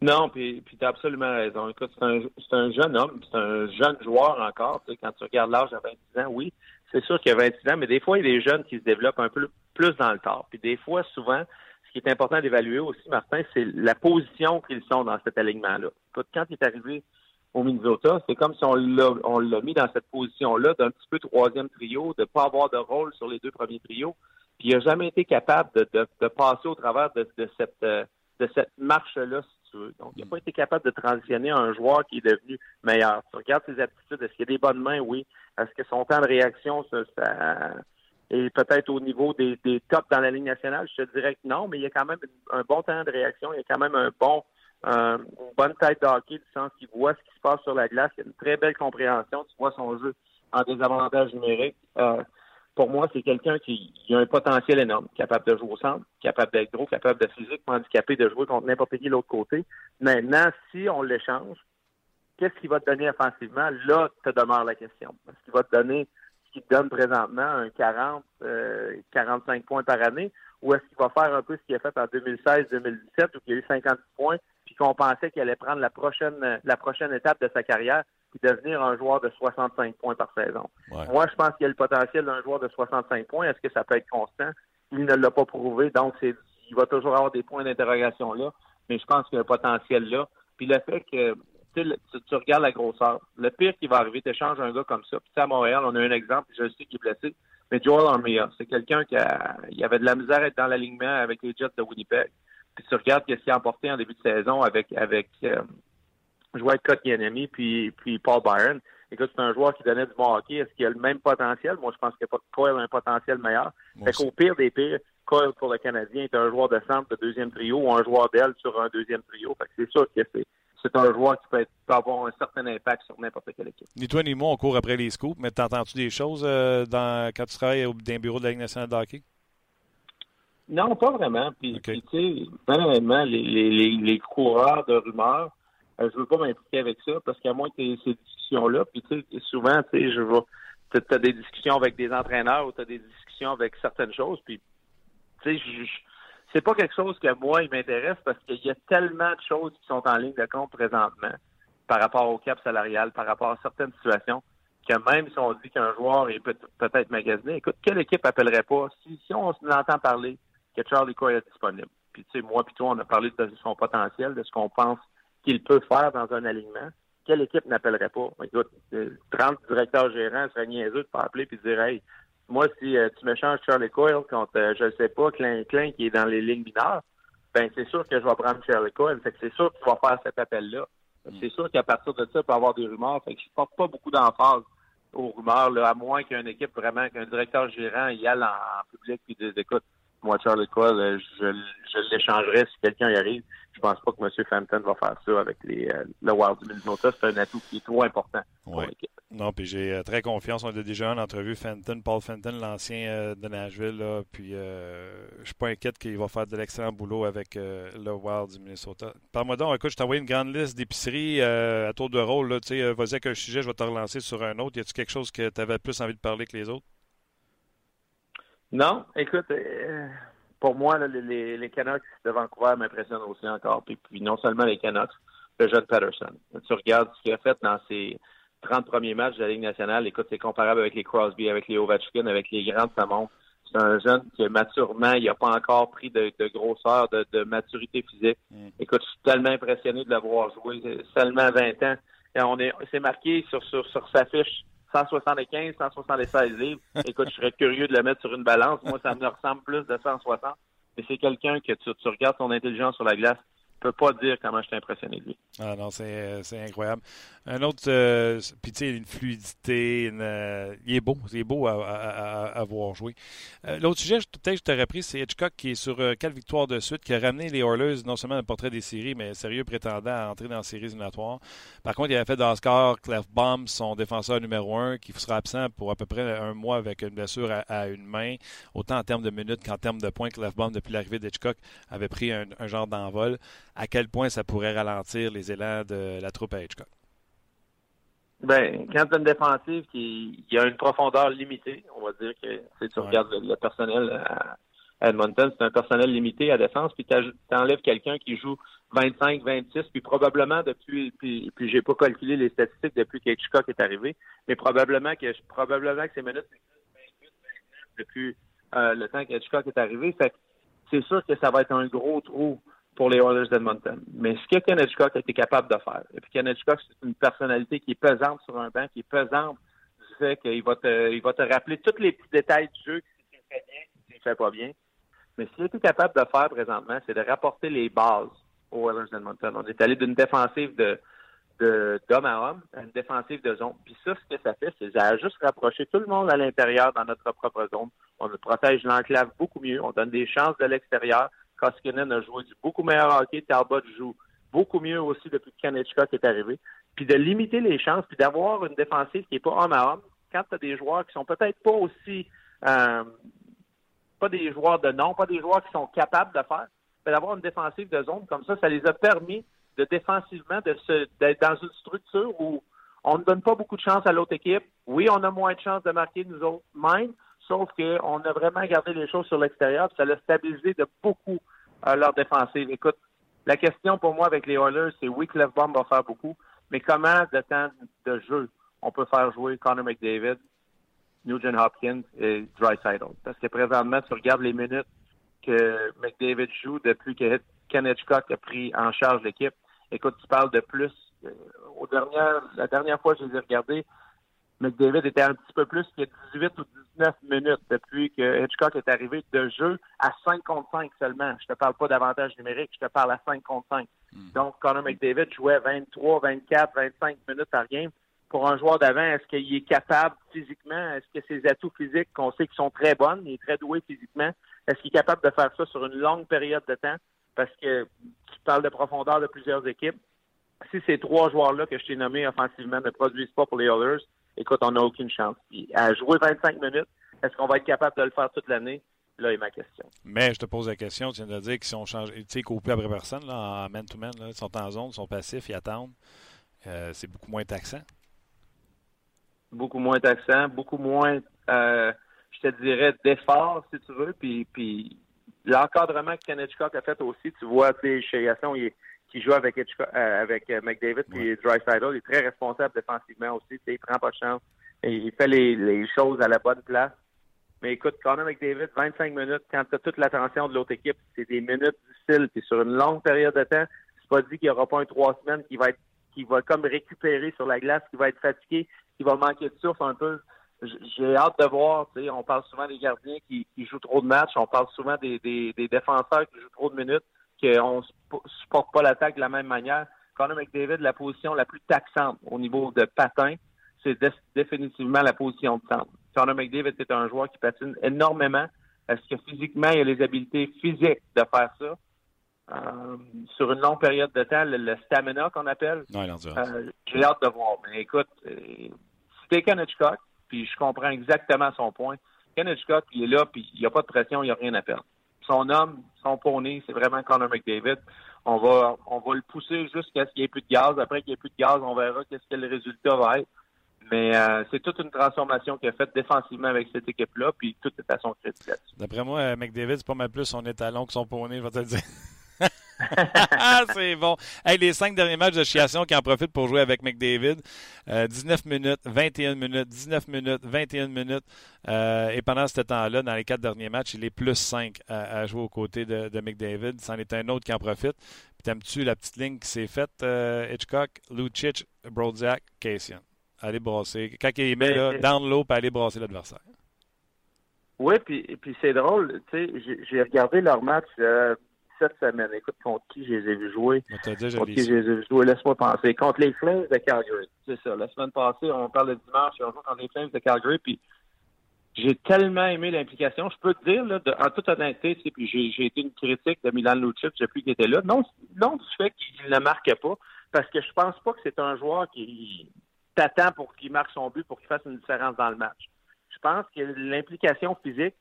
Non, puis, tu as absolument raison. Écoute, c'est un, jeune homme, c'est un jeune joueur encore. Quand tu regardes l'âge à 26 ans, oui, c'est sûr qu'il a 26 ans, mais des fois, il y a des jeunes qui se développent un peu plus dans le temps. Puis des fois, souvent, ce qui est important d'évaluer aussi, Martin, c'est la position qu'ils sont dans cet alignement-là. Écoute, quand il est arrivé au Minnesota, c'est comme si on l'a, mis dans cette position-là d'un petit peu troisième trio, de pas avoir de rôle sur les deux premiers trios. Puis il n'a jamais été capable de, de, de passer au travers de, de cette euh, de cette marche-là, donc, il n'a pas été capable de transitionner un joueur qui est devenu meilleur. Tu regardes ses aptitudes, est-ce qu'il y a des bonnes mains? Oui. Est-ce que son temps de réaction, ça, est peut-être au niveau des, des tops dans la Ligue nationale? Je te dirais que non, mais il y a quand même un bon temps de réaction, il y a quand même un bon une bonne tête de hockey, du sens qu'il voit ce qui se passe sur la glace, il a une très belle compréhension, tu vois son jeu en désavantage numérique. Euh, pour moi, c'est quelqu'un qui, a un potentiel énorme, capable de jouer au centre, capable d'être gros, capable de physiquement handicapé, de jouer contre n'importe qui de l'autre côté. Maintenant, si on l'échange, qu'est-ce qu'il va te donner offensivement? Là, te demeure la question. Est-ce qu'il va te donner ce qu'il te donne présentement, un 40, 45 euh, points par année, ou est-ce qu'il va faire un peu ce qu'il a fait en 2016-2017, où il a eu 50 points, qu'on pensait qu'il allait prendre la prochaine, la prochaine étape de sa carrière, puis devenir un joueur de 65 points par saison. Moi, je pense qu'il y a le potentiel d'un joueur de 65 points. Est-ce que ça peut être constant? Il ne l'a pas prouvé, donc c'est, il va toujours avoir des points d'interrogation là, mais je pense qu'il y a un potentiel là. Puis le fait que tu, tu, regardes la grosseur, le pire qui va arriver, tu échanges un gars comme ça. Puis à Montréal, on a un exemple, je sais qu'il est blessé, mais Joel Armia, c'est quelqu'un qui a, il avait de la misère à être dans l'alignement avec les Jets de Winnipeg. Puis tu regardes ce qu'il a emporté en début de saison avec avec euh, Kotkaniemi puis, puis Paul Byron. Écoute, c'est un joueur qui donnait du bon hockey. Est-ce qu'il a le même potentiel? Moi, je pense que Coyle a un potentiel meilleur. Fait qu'au pire des pires, Coyle pour le Canadien est un joueur de centre de deuxième trio ou un joueur d'aile sur un deuxième trio. Fait que c'est sûr que c'est c'est un joueur qui peut, avoir un certain impact sur n'importe quelle équipe. Ni toi ni moi, on court après les scoops, mais t'entends-tu des choses euh, dans, quand tu travailles au, dans bureau de la Ligue nationale de hockey? Non, pas vraiment. Puis, tu sais, honnêtement, les, les, les, coureurs de rumeurs, euh, je veux pas m'impliquer avec ça parce qu'à moins que ces discussions-là, puis tu sais, souvent, tu sais, je vais tu as des discussions avec des entraîneurs ou tu as des discussions avec certaines choses, puis tu sais, c'est pas quelque chose que moi, il m'intéresse parce qu'il y a tellement de choses qui sont en ligne de compte présentement par rapport au cap salarial, par rapport à certaines situations, que même si on dit qu'un joueur est peut-être magasiné, écoute, quelle équipe appellerait pas? Si, si on entend parler que Charlie Coy est disponible? Puis tu sais, moi puis toi, on a parlé de son potentiel, de ce qu'on pense qu'il peut faire dans un alignement, quelle équipe n'appellerait pas? Écoute, 30 euh, directeurs gérants seraient niaiseux de pas appeler et de dire Hey, moi, si euh, tu me changes Charlie Coyle contre, euh, je ne sais pas, Klein Klein qui est dans les lignes mineures, ben c'est sûr que je vais prendre Charlie Coyle. Fait que c'est sûr que tu vas faire cet appel-là. C'est sûr qu'à partir de ça, il peut y avoir des rumeurs. Fait que je porte pas beaucoup d'emphase aux rumeurs, là, à moins qu'une équipe vraiment, qu'un directeur gérant y aille en, public et dise écoute, moi, Charlie Cole, je, je l'échangerais si quelqu'un y arrive. Je pense pas que M. Fenton va faire ça avec les, euh, le Wild du Minnesota. C'est un atout qui est trop important pour l'équipe. Non, puis j'ai euh, très confiance. On a déjà en entrevue Fenton, Paul Fenton, l'ancien euh, de Nashville. Là, puis je suis pas inquiète qu'il va faire de l'excellent boulot avec le Wild du Minnesota. Parle-moi donc, écoute, je t'ai envoyé une grande liste d'épiceries à tour de rôle. Vas-y avec un sujet, je vais te relancer sur un autre. Y a-tu quelque chose que tu avais plus envie de parler que les autres? Non, écoute, pour moi, les, les, Canucks de Vancouver m'impressionnent aussi encore. Puis, puis, non seulement les Canucks, le jeune Patterson. Tu regardes ce qu'il a fait dans ses 30 premiers matchs de la Ligue nationale. Écoute, c'est comparable avec les Crosby, avec les Ovechkin, avec les grands Samon. C'est un jeune qui, maturement, il n'a pas encore pris de, grosseur, de, maturité physique. Mm. Écoute, je suis tellement impressionné de l'avoir joué. Seulement 20 ans. Et on est, c'est marqué sur, sur, sur sa fiche 175, 176 livres. Écoute, je serais curieux de le mettre sur une balance. Moi, ça me ressemble plus de 160. Mais c'est quelqu'un que tu, tu regardes son intelligence sur la glace peux pas dire comment je suis impressionné de lui. Ah non, c'est incroyable. Un autre, euh, puis tu sais, une fluidité, euh, il est beau, c'est beau à, voir jouer. Euh, l'autre sujet, peut-être que je t'aurais pris, c'est Hitchcock qui est sur quatre victoires de suite, qui a ramené les Oilers non seulement un portrait des séries, mais sérieux prétendant à entrer dans la série éliminatoires. Par contre, il avait fait dans ce score Baum, son défenseur numéro un, qui sera absent pour à peu près un mois avec une blessure à, une main, autant en termes de minutes qu'en termes de points. Baum, depuis l'arrivée d'Hitchcock, avait pris un genre d'envol. À quel point ça pourrait ralentir les élans de la troupe à Hitchcock? Ben, quand tu as une défensive qui a une profondeur limitée, on va dire que si tu regardes le, personnel à Edmonton, c'est un personnel limité à défense, puis tu enlèves quelqu'un qui joue 25, 26, puis probablement depuis, puis, puis j'ai pas calculé les statistiques depuis qu'Hitchcock est arrivé, mais probablement que probablement que ces minutes 28, depuis euh, le temps qu'Hitchcock est arrivé. Fait c'est sûr que ça va être un gros trou pour les Oilers d'Edmonton. Mais ce que Ken Hitchcock a été capable de faire, et puis Ken Hitchcock, c'est une personnalité qui est pesante sur un banc, qui est pesante du fait qu'il va te, il va te rappeler tous les petits détails du jeu, si tu fais bien, si tu pas bien. Mais ce qu'il a capable de faire présentement, c'est de rapporter les bases aux Oilers d'Edmonton. On est allé d'une défensive de, d'homme à homme à une défensive de zone. Puis ça, ce que ça fait, c'est ça a juste rapproché tout le monde à l'intérieur dans notre propre zone. On protège l'enclave beaucoup mieux. On donne des chances de l'extérieur. Koskinen a joué du beaucoup meilleur hockey. Talbot joue beaucoup mieux aussi depuis que Kanechka est arrivé. Puis de limiter les chances, puis d'avoir une défensive qui n'est pas homme à homme. Quand tu as des joueurs qui sont peut-être pas aussi... Euh, pas des joueurs de nom, pas des joueurs qui sont capables de faire, mais d'avoir une défensive de zone comme ça, ça les a permis de défensivement de d'être dans une structure où on ne donne pas beaucoup de chance à l'autre équipe. Oui, on a moins de chances de marquer nous autres même, sauf qu'on a vraiment gardé les choses sur l'extérieur, ça l'a stabilisé de beaucoup euh, leur défensive. Écoute, la question pour moi avec les Oilers, c'est oui, Bomb va faire beaucoup, mais comment de temps de jeu on peut faire jouer Connor McDavid, Nugent Hopkins et Dreisaitl? Parce que présentement, tu regardes les minutes que McDavid joue depuis que Ken Hitchcock a pris en charge l'équipe. Écoute, tu parles de plus. Euh, aux dernières, la dernière fois que je les ai regardés, McDavid était un petit peu plus que 18 ou 19 minutes depuis que Hitchcock est arrivé de jeu à 5 contre 5 seulement. Je te parle pas d'avantage numérique, je te parle à 5 contre 5. Hmm. Donc, Connor McDavid jouait 23, 24, 25 minutes par game. Pour un joueur d'avant, est-ce qu'il est capable physiquement? Est-ce que ses atouts physiques, qu'on sait qu'ils sont très bonnes, il est très doué physiquement, est-ce qu'il est capable de faire ça sur une longue période de temps? Parce que tu parles de profondeur de plusieurs équipes. Si ces trois joueurs-là que je t'ai nommés offensivement ne produisent pas pour les Oilers, écoute, on n'a aucune chance. à jouer 25 minutes, est-ce qu'on va être capable de le faire toute l'année? Là est ma question. Mais je te pose la question, tu viens de dire qu'ils sont changés, tu sais, coupés après personne, là, en man-to-man, ils sont en zone, ils sont passifs, ils attendent. Euh, c'est beaucoup moins taxant. Beaucoup moins taxant, beaucoup moins, euh, je te dirais, d'effort, si tu veux. Puis, puis l'encadrement que Ken Hitchcock a fait aussi, tu vois, chez Gaston, il est qui joue avec, euh, avec euh, McDavid puis Dreisaitl. Il est très responsable défensivement aussi. Il prend pas de chance. Et il fait les, les, choses à la bonne place. Mais écoute, Connor McDavid, 25 minutes, quand tu as toute l'attention de l'autre équipe, c'est des minutes difficiles. Puis sur une longue période de temps, c'est pas dit qu'il n'y aura pas un trois semaines qui va être qui va comme récupérer sur la glace, qui va être fatigué, qui va manquer de souffle un peu. J'ai hâte de voir, tu sais, on parle souvent des gardiens qui, qui jouent trop de matchs, on parle souvent des, des, des défenseurs qui jouent trop de minutes qu'on ne supporte pas l'attaque de la même manière. Connor McDavid, la position la plus taxante au niveau de patin, c'est définitivement la position de centre. Connor McDavid est un joueur qui patine énormément. Est-ce que physiquement, il a les habiletés physiques de faire ça? Euh, sur une longue période de temps, le, stamina qu'on appelle. Euh, j'ai hâte de voir. Mais écoute, euh, si écouté Ken Hitchcock, puis je comprends exactement son point. Ken Hitchcock, il est là, puis il n'y a pas de pression, il n'y a rien à perdre. Son homme, son poney, c'est vraiment Connor McDavid. On va, on va le pousser jusqu'à ce qu'il n'y ait plus de gaz. Après qu'il n'y ait plus de gaz, on verra qu'est-ce que le résultat va être. Mais euh, c'est toute une transformation qu'il a faite défensivement avec cette équipe-là, puis tout est à son crédit D'après moi, euh, McDavid, c'est pas mal plus son étalon que son poney, vais te le dire. c'est bon. Hey, les cinq derniers matchs de Chiation qui en profitent pour jouer avec McDavid. 19 euh, minutes, 21 minutes, 19 minutes, 21 minutes. et pendant ce temps-là, dans les quatre derniers matchs, il est plus 5 à, jouer aux côtés de, de McDavid. C'en est un autre qui en profite. Puis t'aimes-tu la petite ligne qui s'est faite, Hitchcock, Lucic, Brodziak, Cassian? aller brasser. Quand il met là, down low, puis aller brasser l'adversaire. Oui, puis, puis c'est drôle, tu sais, j'ai regardé leur match euh, cette semaine. Écoute, contre qui je les ai vus jouer? contre qui je les ai vus jouer, laisse-moi penser. Contre les Flames de Calgary. C'est ça. La semaine passée, on parle de dimanche, on joue contre les Flames de Calgary, puis j'ai tellement aimé l'implication. Je peux te dire, là, en toute honnêteté, puis j'ai été une critique de Milan Lucic depuis qu'il était là. Non, non du fait qu'il ne marquait pas, parce que je pense pas que c'est un joueur qui t'attends pour qu'il marque son but, pour qu'il fasse une différence dans le match. Je pense que l'implication physique,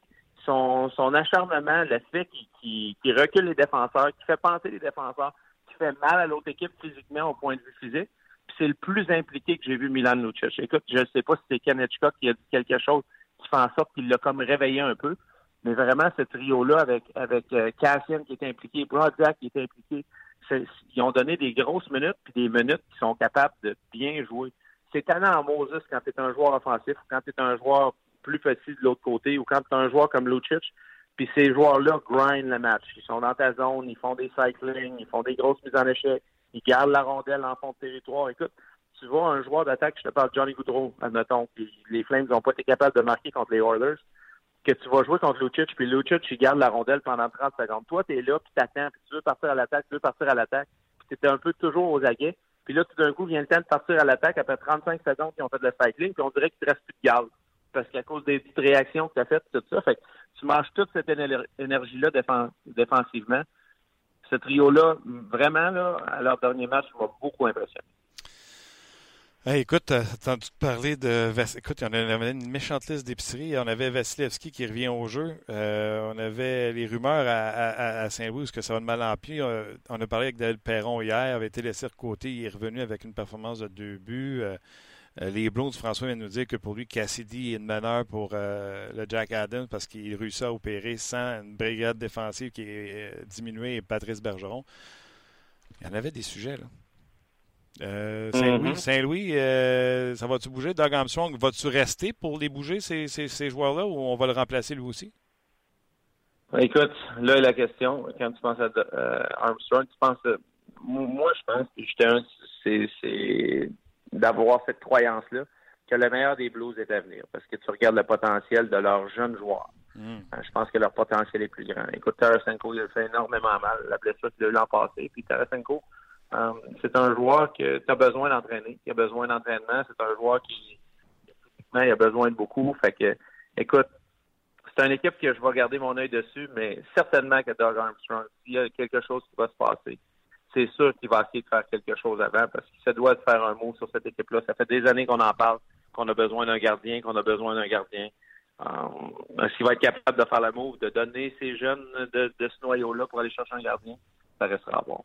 son, acharnement, le fait qu'il recule les défenseurs, qu'il fait penser les défenseurs, qui fait mal à l'autre équipe physiquement au point de vue physique, c'est le plus impliqué que j'ai vu Milan Lucic. Écoute, je ne sais pas si c'est Ken Hitchcock qui a dit quelque chose qui fait en sorte qu'il l'a comme réveillé un peu, mais vraiment, ce trio-là avec, avec euh, Cassian qui est impliqué, Brodziak qui est impliqué, ils ont donné des grosses minutes puis des minutes qui sont capables de bien jouer c'est tannant en Moses quand tu es un joueur offensif, quand tu es un joueur plus petit de l'autre côté, ou quand tu es un joueur comme Lucic, puis ces joueurs-là grind le match. Ils sont dans ta zone, ils font des cycling, ils font des grosses mises en échec, ils gardent la rondelle en fond de territoire. Écoute, tu vois un joueur d'attaque, je te parle Johnny Goudreau, admettons, puis les Flames n'ont pas été capables de marquer contre les Oilers, que tu vas jouer contre Lucic, puis Lucic, il garde la rondelle pendant 30 secondes. Toi, tu es là, puis t'attends, puis tu veux partir à l'attaque, tu veux partir à l'attaque, puis tu es un peu toujours aux aguets. Puis là, tout d'un coup, vient le temps de partir à l'attaque après 35 secondes qu'ils ont fait de la cycling, puis on dirait qu'il ne reste plus de gaz. Parce qu'à cause des petites réactions que tu as faites, tout ça, fait que tu manges toute cette énergie-là défensivement. Ce trio-là, vraiment, là, à leur dernier match, m'a beaucoup impressionné écoute, t'as entendu parler de. Écoute, on avait une méchante liste d'épiceries. On avait Vasilevski qui revient au jeu. Euh, on avait les rumeurs à, Saint-Louis que ça va de mal en pis? Euh, on a parlé avec David Perron hier, avait été laissé de côté. Il est revenu avec une performance de deux buts. Euh, les Blues, François vient de nous dire que pour lui, Cassidy est une meneur pour le Jack Adams parce qu'il réussit à opérer sans une brigade défensive qui est diminuée et Patrice Bergeron. Il y en avait des sujets, là. Euh, Saint-Louis, mm-hmm. Saint-Louis euh, ça va-tu bouger? Doug Armstrong, va-tu rester pour les bouger, ces, ces, joueurs-là, ou on va le remplacer lui aussi? Écoute, là la question. Quand tu penses à euh, Armstrong, tu penses. moi, je pense que c'est d'avoir cette croyance-là que le meilleur des Blues est à venir. Parce que tu regardes le potentiel de leurs jeunes joueurs. Mm. Je pense que leur potentiel est plus grand. Écoute, Tarasenko, il a fait énormément mal. La blessure qu'il a eu l'an passé. Puis Tarasenko, euh, c'est un joueur que tu as besoin d'entraîner, qui a besoin d'entraînement. C'est un joueur qui, il a besoin de beaucoup. Fait que, écoute, c'est une équipe que je vais garder mon œil dessus, mais certainement que Doug Armstrong, s'il y a quelque chose qui va se passer, c'est sûr qu'il va essayer de faire quelque chose avant parce qu'il se doit de faire un mot sur cette équipe-là. Ça fait des années qu'on en parle, qu'on a besoin d'un gardien, qu'on a besoin d'un gardien. Euh, Est-ce qu'il va être capable de faire le move, de donner ces jeunes de, de ce noyau-là pour aller chercher un gardien? Ça restera à voir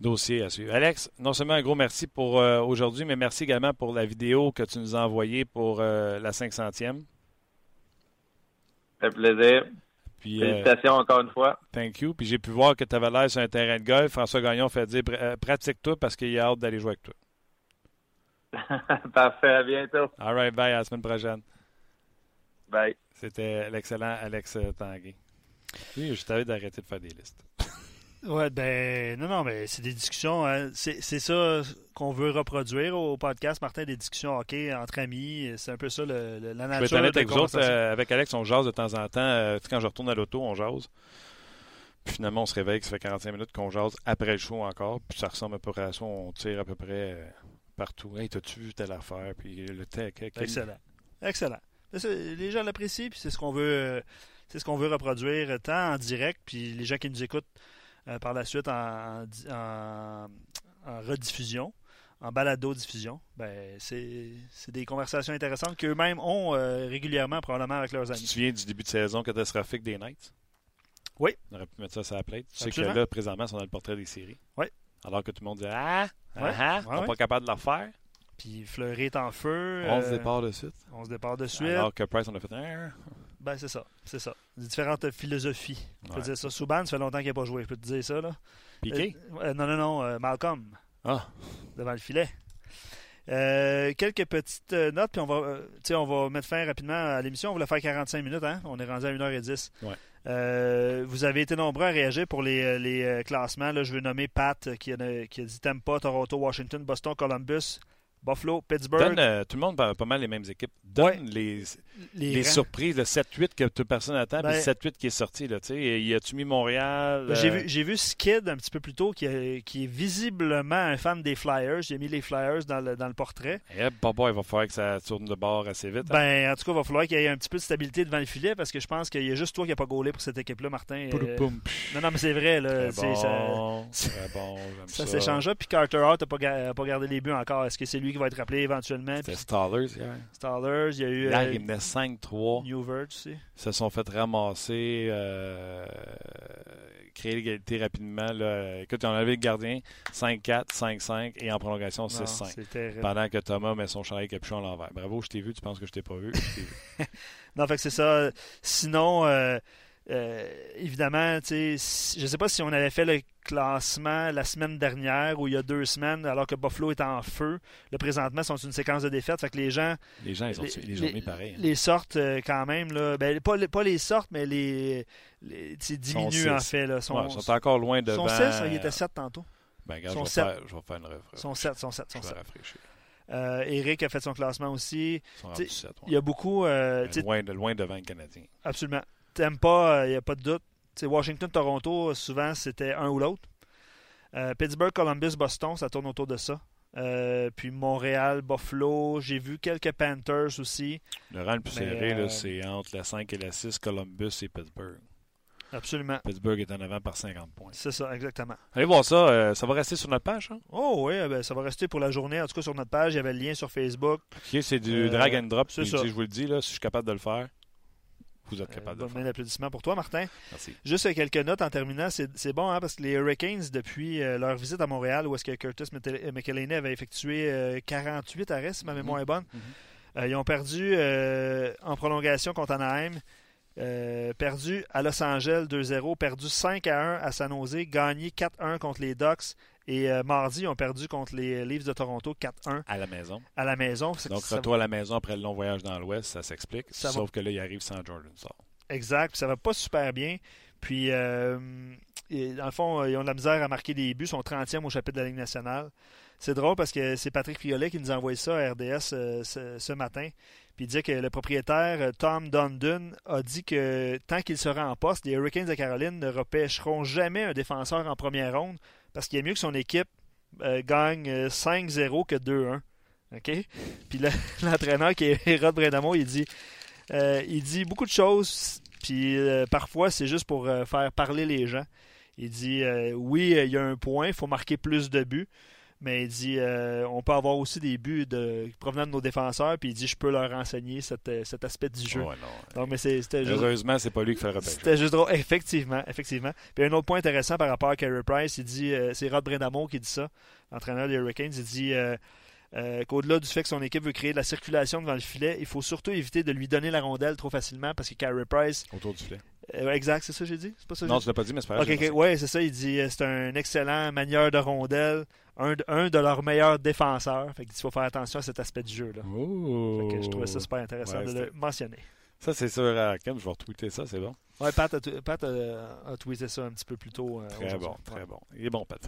dossier à suivre. Alex, non seulement un gros merci pour euh, aujourd'hui, mais merci également pour la vidéo que tu nous as envoyée pour euh, la 500e. Ça fait plaisir. Puis, euh, Félicitations encore une fois. Thank you. Puis j'ai pu voir que tu avais l'air sur un terrain de golf. François Gagnon fait dire pratique-toi parce qu'il a hâte d'aller jouer avec toi. Parfait, à bientôt. All right, bye, à la semaine prochaine. Bye. C'était l'excellent Alex Tanguay. Oui, je t'avais d'arrêter de faire des listes. Ouais, ben, non, non, mais c'est des discussions. Hein. c'est ça qu'on veut reproduire au podcast, Martin, des discussions OK entre amis. C'est un peu ça le, la nature. Je avec vous autres, euh, avec Alex, on jase de temps en temps. Euh, quand je retourne à l'auto, on jase. Puis finalement, on se réveille, ça fait 45 minutes qu'on jase après le show encore. Puis ça ressemble à peu près à ça. On tire à peu près euh, partout. Hey, t'as-tu vu telle affaire? Puis le tech. Excellent. Excellent. Les gens l'apprécient, puis c'est ce qu'on veut. c'est ce qu'on veut reproduire tant en direct, puis les gens qui nous écoutent euh, par la suite en, rediffusion, en balado-diffusion. Ben, c'est des conversations intéressantes qu'eux-mêmes ont euh, régulièrement, probablement, avec leurs Tu te amis. souviens du début de saison catastrophique des Knights? Oui. On aurait pu mettre ça sur la plate. Tu sais que là, présentement, sont dans le portrait des séries. Oui. Alors que tout le monde dit Ah, ah, Ouais. ah, Ouais, on n'est ouais. pas capable de le refaire. Puis Fleury est en feu. 11 euh, départs de suite. 11 départs de suite. Alors que Price, on a fait Ah. Ben, c'est ça. C'est ça. Des différentes philosophies. On peut Ouais. dire ça. Souban, ça fait longtemps qu'il n'a pas joué. Je peux te dire ça, là. Piqué? Euh, euh, non, non, non. euh, Malcolm, Ah, devant le filet. Quelques petites notes, puis on va, on va mettre fin rapidement à l'émission. On voulait faire 45 minutes, hein? On est rendu à 1h10. Ouais. Vous avez été nombreux à réagir pour les, les, classements. Là, je veux nommer Pat qui a, qui a dit Tampa, Toronto, Washington, Boston, Columbus, Buffalo, Pittsburgh. donne, euh, tout le monde a pas mal les mêmes équipes. Donne Ouais. les, les surprises, le 7-8 que toute personne attend, puis Ben- le 7-8 qui est sorti. Là, y a-tu mis Montréal J'ai euh, vu, j'ai vu Skid un petit peu plus tôt, qui, est- qui est visiblement un fan des Flyers. J'ai mis les Flyers dans le, dans le portrait. Eh, papa, il va falloir que ça tourne de bord assez vite. hein. Ben, en tout cas, il va falloir qu'il y ait un petit peu de stabilité devant le filet parce que je pense qu'il y a juste toi qui n'as pas gaulé pour cette équipe-là, Martin. Poum, Euh, non, non, mais c'est vrai. Là, Très bon, ça- très bon, ça ça. s'échangea. Puis Carter Hart n'a pas, pas gardé les buts encore. Est-ce que c'est lui qui va être rappelé éventuellement? C'était Stallers hier. Stallers, il y a eu Hier, euh, il menait 5-3. New Verge aussi. Ils se sont fait ramasser, euh, créer l'égalité rapidement. Là. Écoute, on avait le gardien 5-4, 5-5 et en prolongation Non, 6-5. c'est terrible. Pendant que Thomas met son chandail capuchon à l'envers. Bravo, je t'ai vu, tu penses que je t'ai pas vu. Je vu. Non, fait que c'est ça. Sinon, euh, euh, évidemment, tu sais, si- je sais pas si on avait fait le classement la semaine dernière ou il y a deux semaines, alors que Buffalo est en feu. Le présentement, sont une séquence de défaites. Fait que les gens Les gens, ils ont Les- les les- pareilles. hein. les sortent euh, quand même. Là. Ben, pas, les- pas les sortes, mais les, les diminuent en fait. Là. Sont, Ouais, ils sont encore loin devant. sont 6, il était 7 tantôt. Ben, regarde, sont je, vais sept. faire, je vais faire une sont 7, sont 7, sont Je vais 7. rafraîchir. Euh, Eric a fait son classement aussi. Ils sont T'sais, rendus sept, ouais. Il y a beaucoup. euh, Ben, loin, de, loin devant le Canadien. Absolument. T'aimes pas, il n'y a pas de doute. Tu sais, Washington, Toronto, souvent, c'était un ou l'autre. Euh, Pittsburgh, Columbus, Boston, ça tourne autour de ça. Euh, puis Montréal, Buffalo, j'ai vu quelques Panthers aussi. Le rang le plus serré, euh, c'est entre la 5 et la 6, Columbus et Pittsburgh. Absolument. Pittsburgh est en avant par 50 points. C'est ça, exactement. Allez voir ça. euh, ça va rester sur notre page. Hein? Oh oui, ben, ça va rester pour la journée. En tout cas, sur notre page, il y avait le lien sur Facebook. Ok, c'est du Euh, drag and drop. c'est ça. sais, Je vous le dis, là, si je suis capable de le faire, vous êtes Euh, capable de d'applaudissements pour toi, Martin. Merci. Juste quelques notes en terminant. C'est bon, hein, parce que les Hurricanes, depuis euh, leur visite à Montréal, où est-ce que Curtis Mete- McElhaney avait effectué euh, 48 arrêts, si ma mémoire est bonne, Mhm. euh, ils ont perdu euh, en prolongation contre Anaheim, euh, perdu à Los Angeles 2-0, perdu 5-1 à San Jose, gagné 4-1 contre les Ducks, et euh, mardi, ils ont perdu contre les Leafs de Toronto 4-1 À la maison. à la maison. Donc, retour à la maison après le long voyage dans l'Ouest, ça s'explique. Ça va- Sauf que là, il arrive sans Jordan Saul. Exact. Puis ça va pas super bien. Puis, euh, dans le fond, ils ont de la misère à marquer des buts. Ils sont 30e au chapitre de la Ligue nationale. C'est drôle parce que c'est Patrick Friolet qui nous a envoyé ça à RDS euh, ce, ce matin. Puis il disait que le propriétaire, euh, Tom Dundon, a dit que tant qu'il sera en poste, les Hurricanes de Caroline ne repêcheront jamais un défenseur en première ronde parce qu'il est mieux que son équipe euh, gagne euh, 5-0 que 2-1. OK? Puis le- l'entraîneur qui est Rod Brindamo, il dit euh, il dit beaucoup de choses, puis euh, parfois c'est juste pour euh, faire parler les gens. Il dit euh, oui, euh, il y a un point, il faut marquer plus de buts, mais il dit euh, on peut avoir aussi des buts de, provenant de nos défenseurs, puis il dit je peux leur enseigner cet, euh, cet aspect du jeu. Ouais, non. Donc, mais c'est- c'était juste, Heureusement, c'est pas lui qui fait le repêchage. c'était juste drôle. Effectivement, effectivement. Puis un autre point intéressant par rapport à Carey Price, il dit, euh, c'est Rod Brindamo qui dit ça, l'entraîneur des Hurricanes, il dit euh, qu'au-delà du fait que son équipe veut créer de la circulation devant le filet, il faut surtout éviter de lui donner la rondelle trop facilement parce que Carey Price, Autour du filet. Euh, exact, c'est ça que j'ai dit, c'est pas ça que Non, tu l'as pas dit, mais c'est pas grave. j'ai ok, ouais, c'est ça. Il dit euh, c'est un excellent manieur de rondelle, un, de- un de leurs meilleurs défenseurs. Fait qu'il faut faire attention à cet aspect du jeu. Là. Oh. Fait que je trouvais ça super intéressant Ouais, de le mentionner. Ça, c'est sûr à Kim. Je vais retweeter ça, c'est bon. Ouais, Pat, a, Pat a- a tweeté ça un petit peu plus tôt. euh, Très bon, très Ouais, bon. Il est bon, Pat.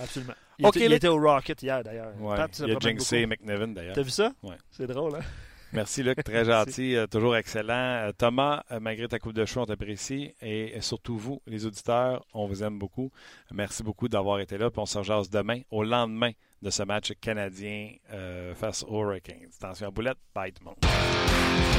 Absolument. Il, était, il était au Rocket hier, d'ailleurs. Ouais. Pat, Il y a Jinxé beaucoup. McNevin, d'ailleurs. T'as vu ça? Ouais. C'est drôle, hein? Merci, Luc. Très gentil. euh, toujours excellent. Euh, Thomas, euh, malgré ta coupe de cheveux, on t'apprécie. Et surtout vous, les auditeurs, on vous aime beaucoup. Merci beaucoup d'avoir été là. Puis on se rejase demain, au lendemain de ce match canadien euh, face aux Hurricanes. Attention à boulette. Bye tout le monde.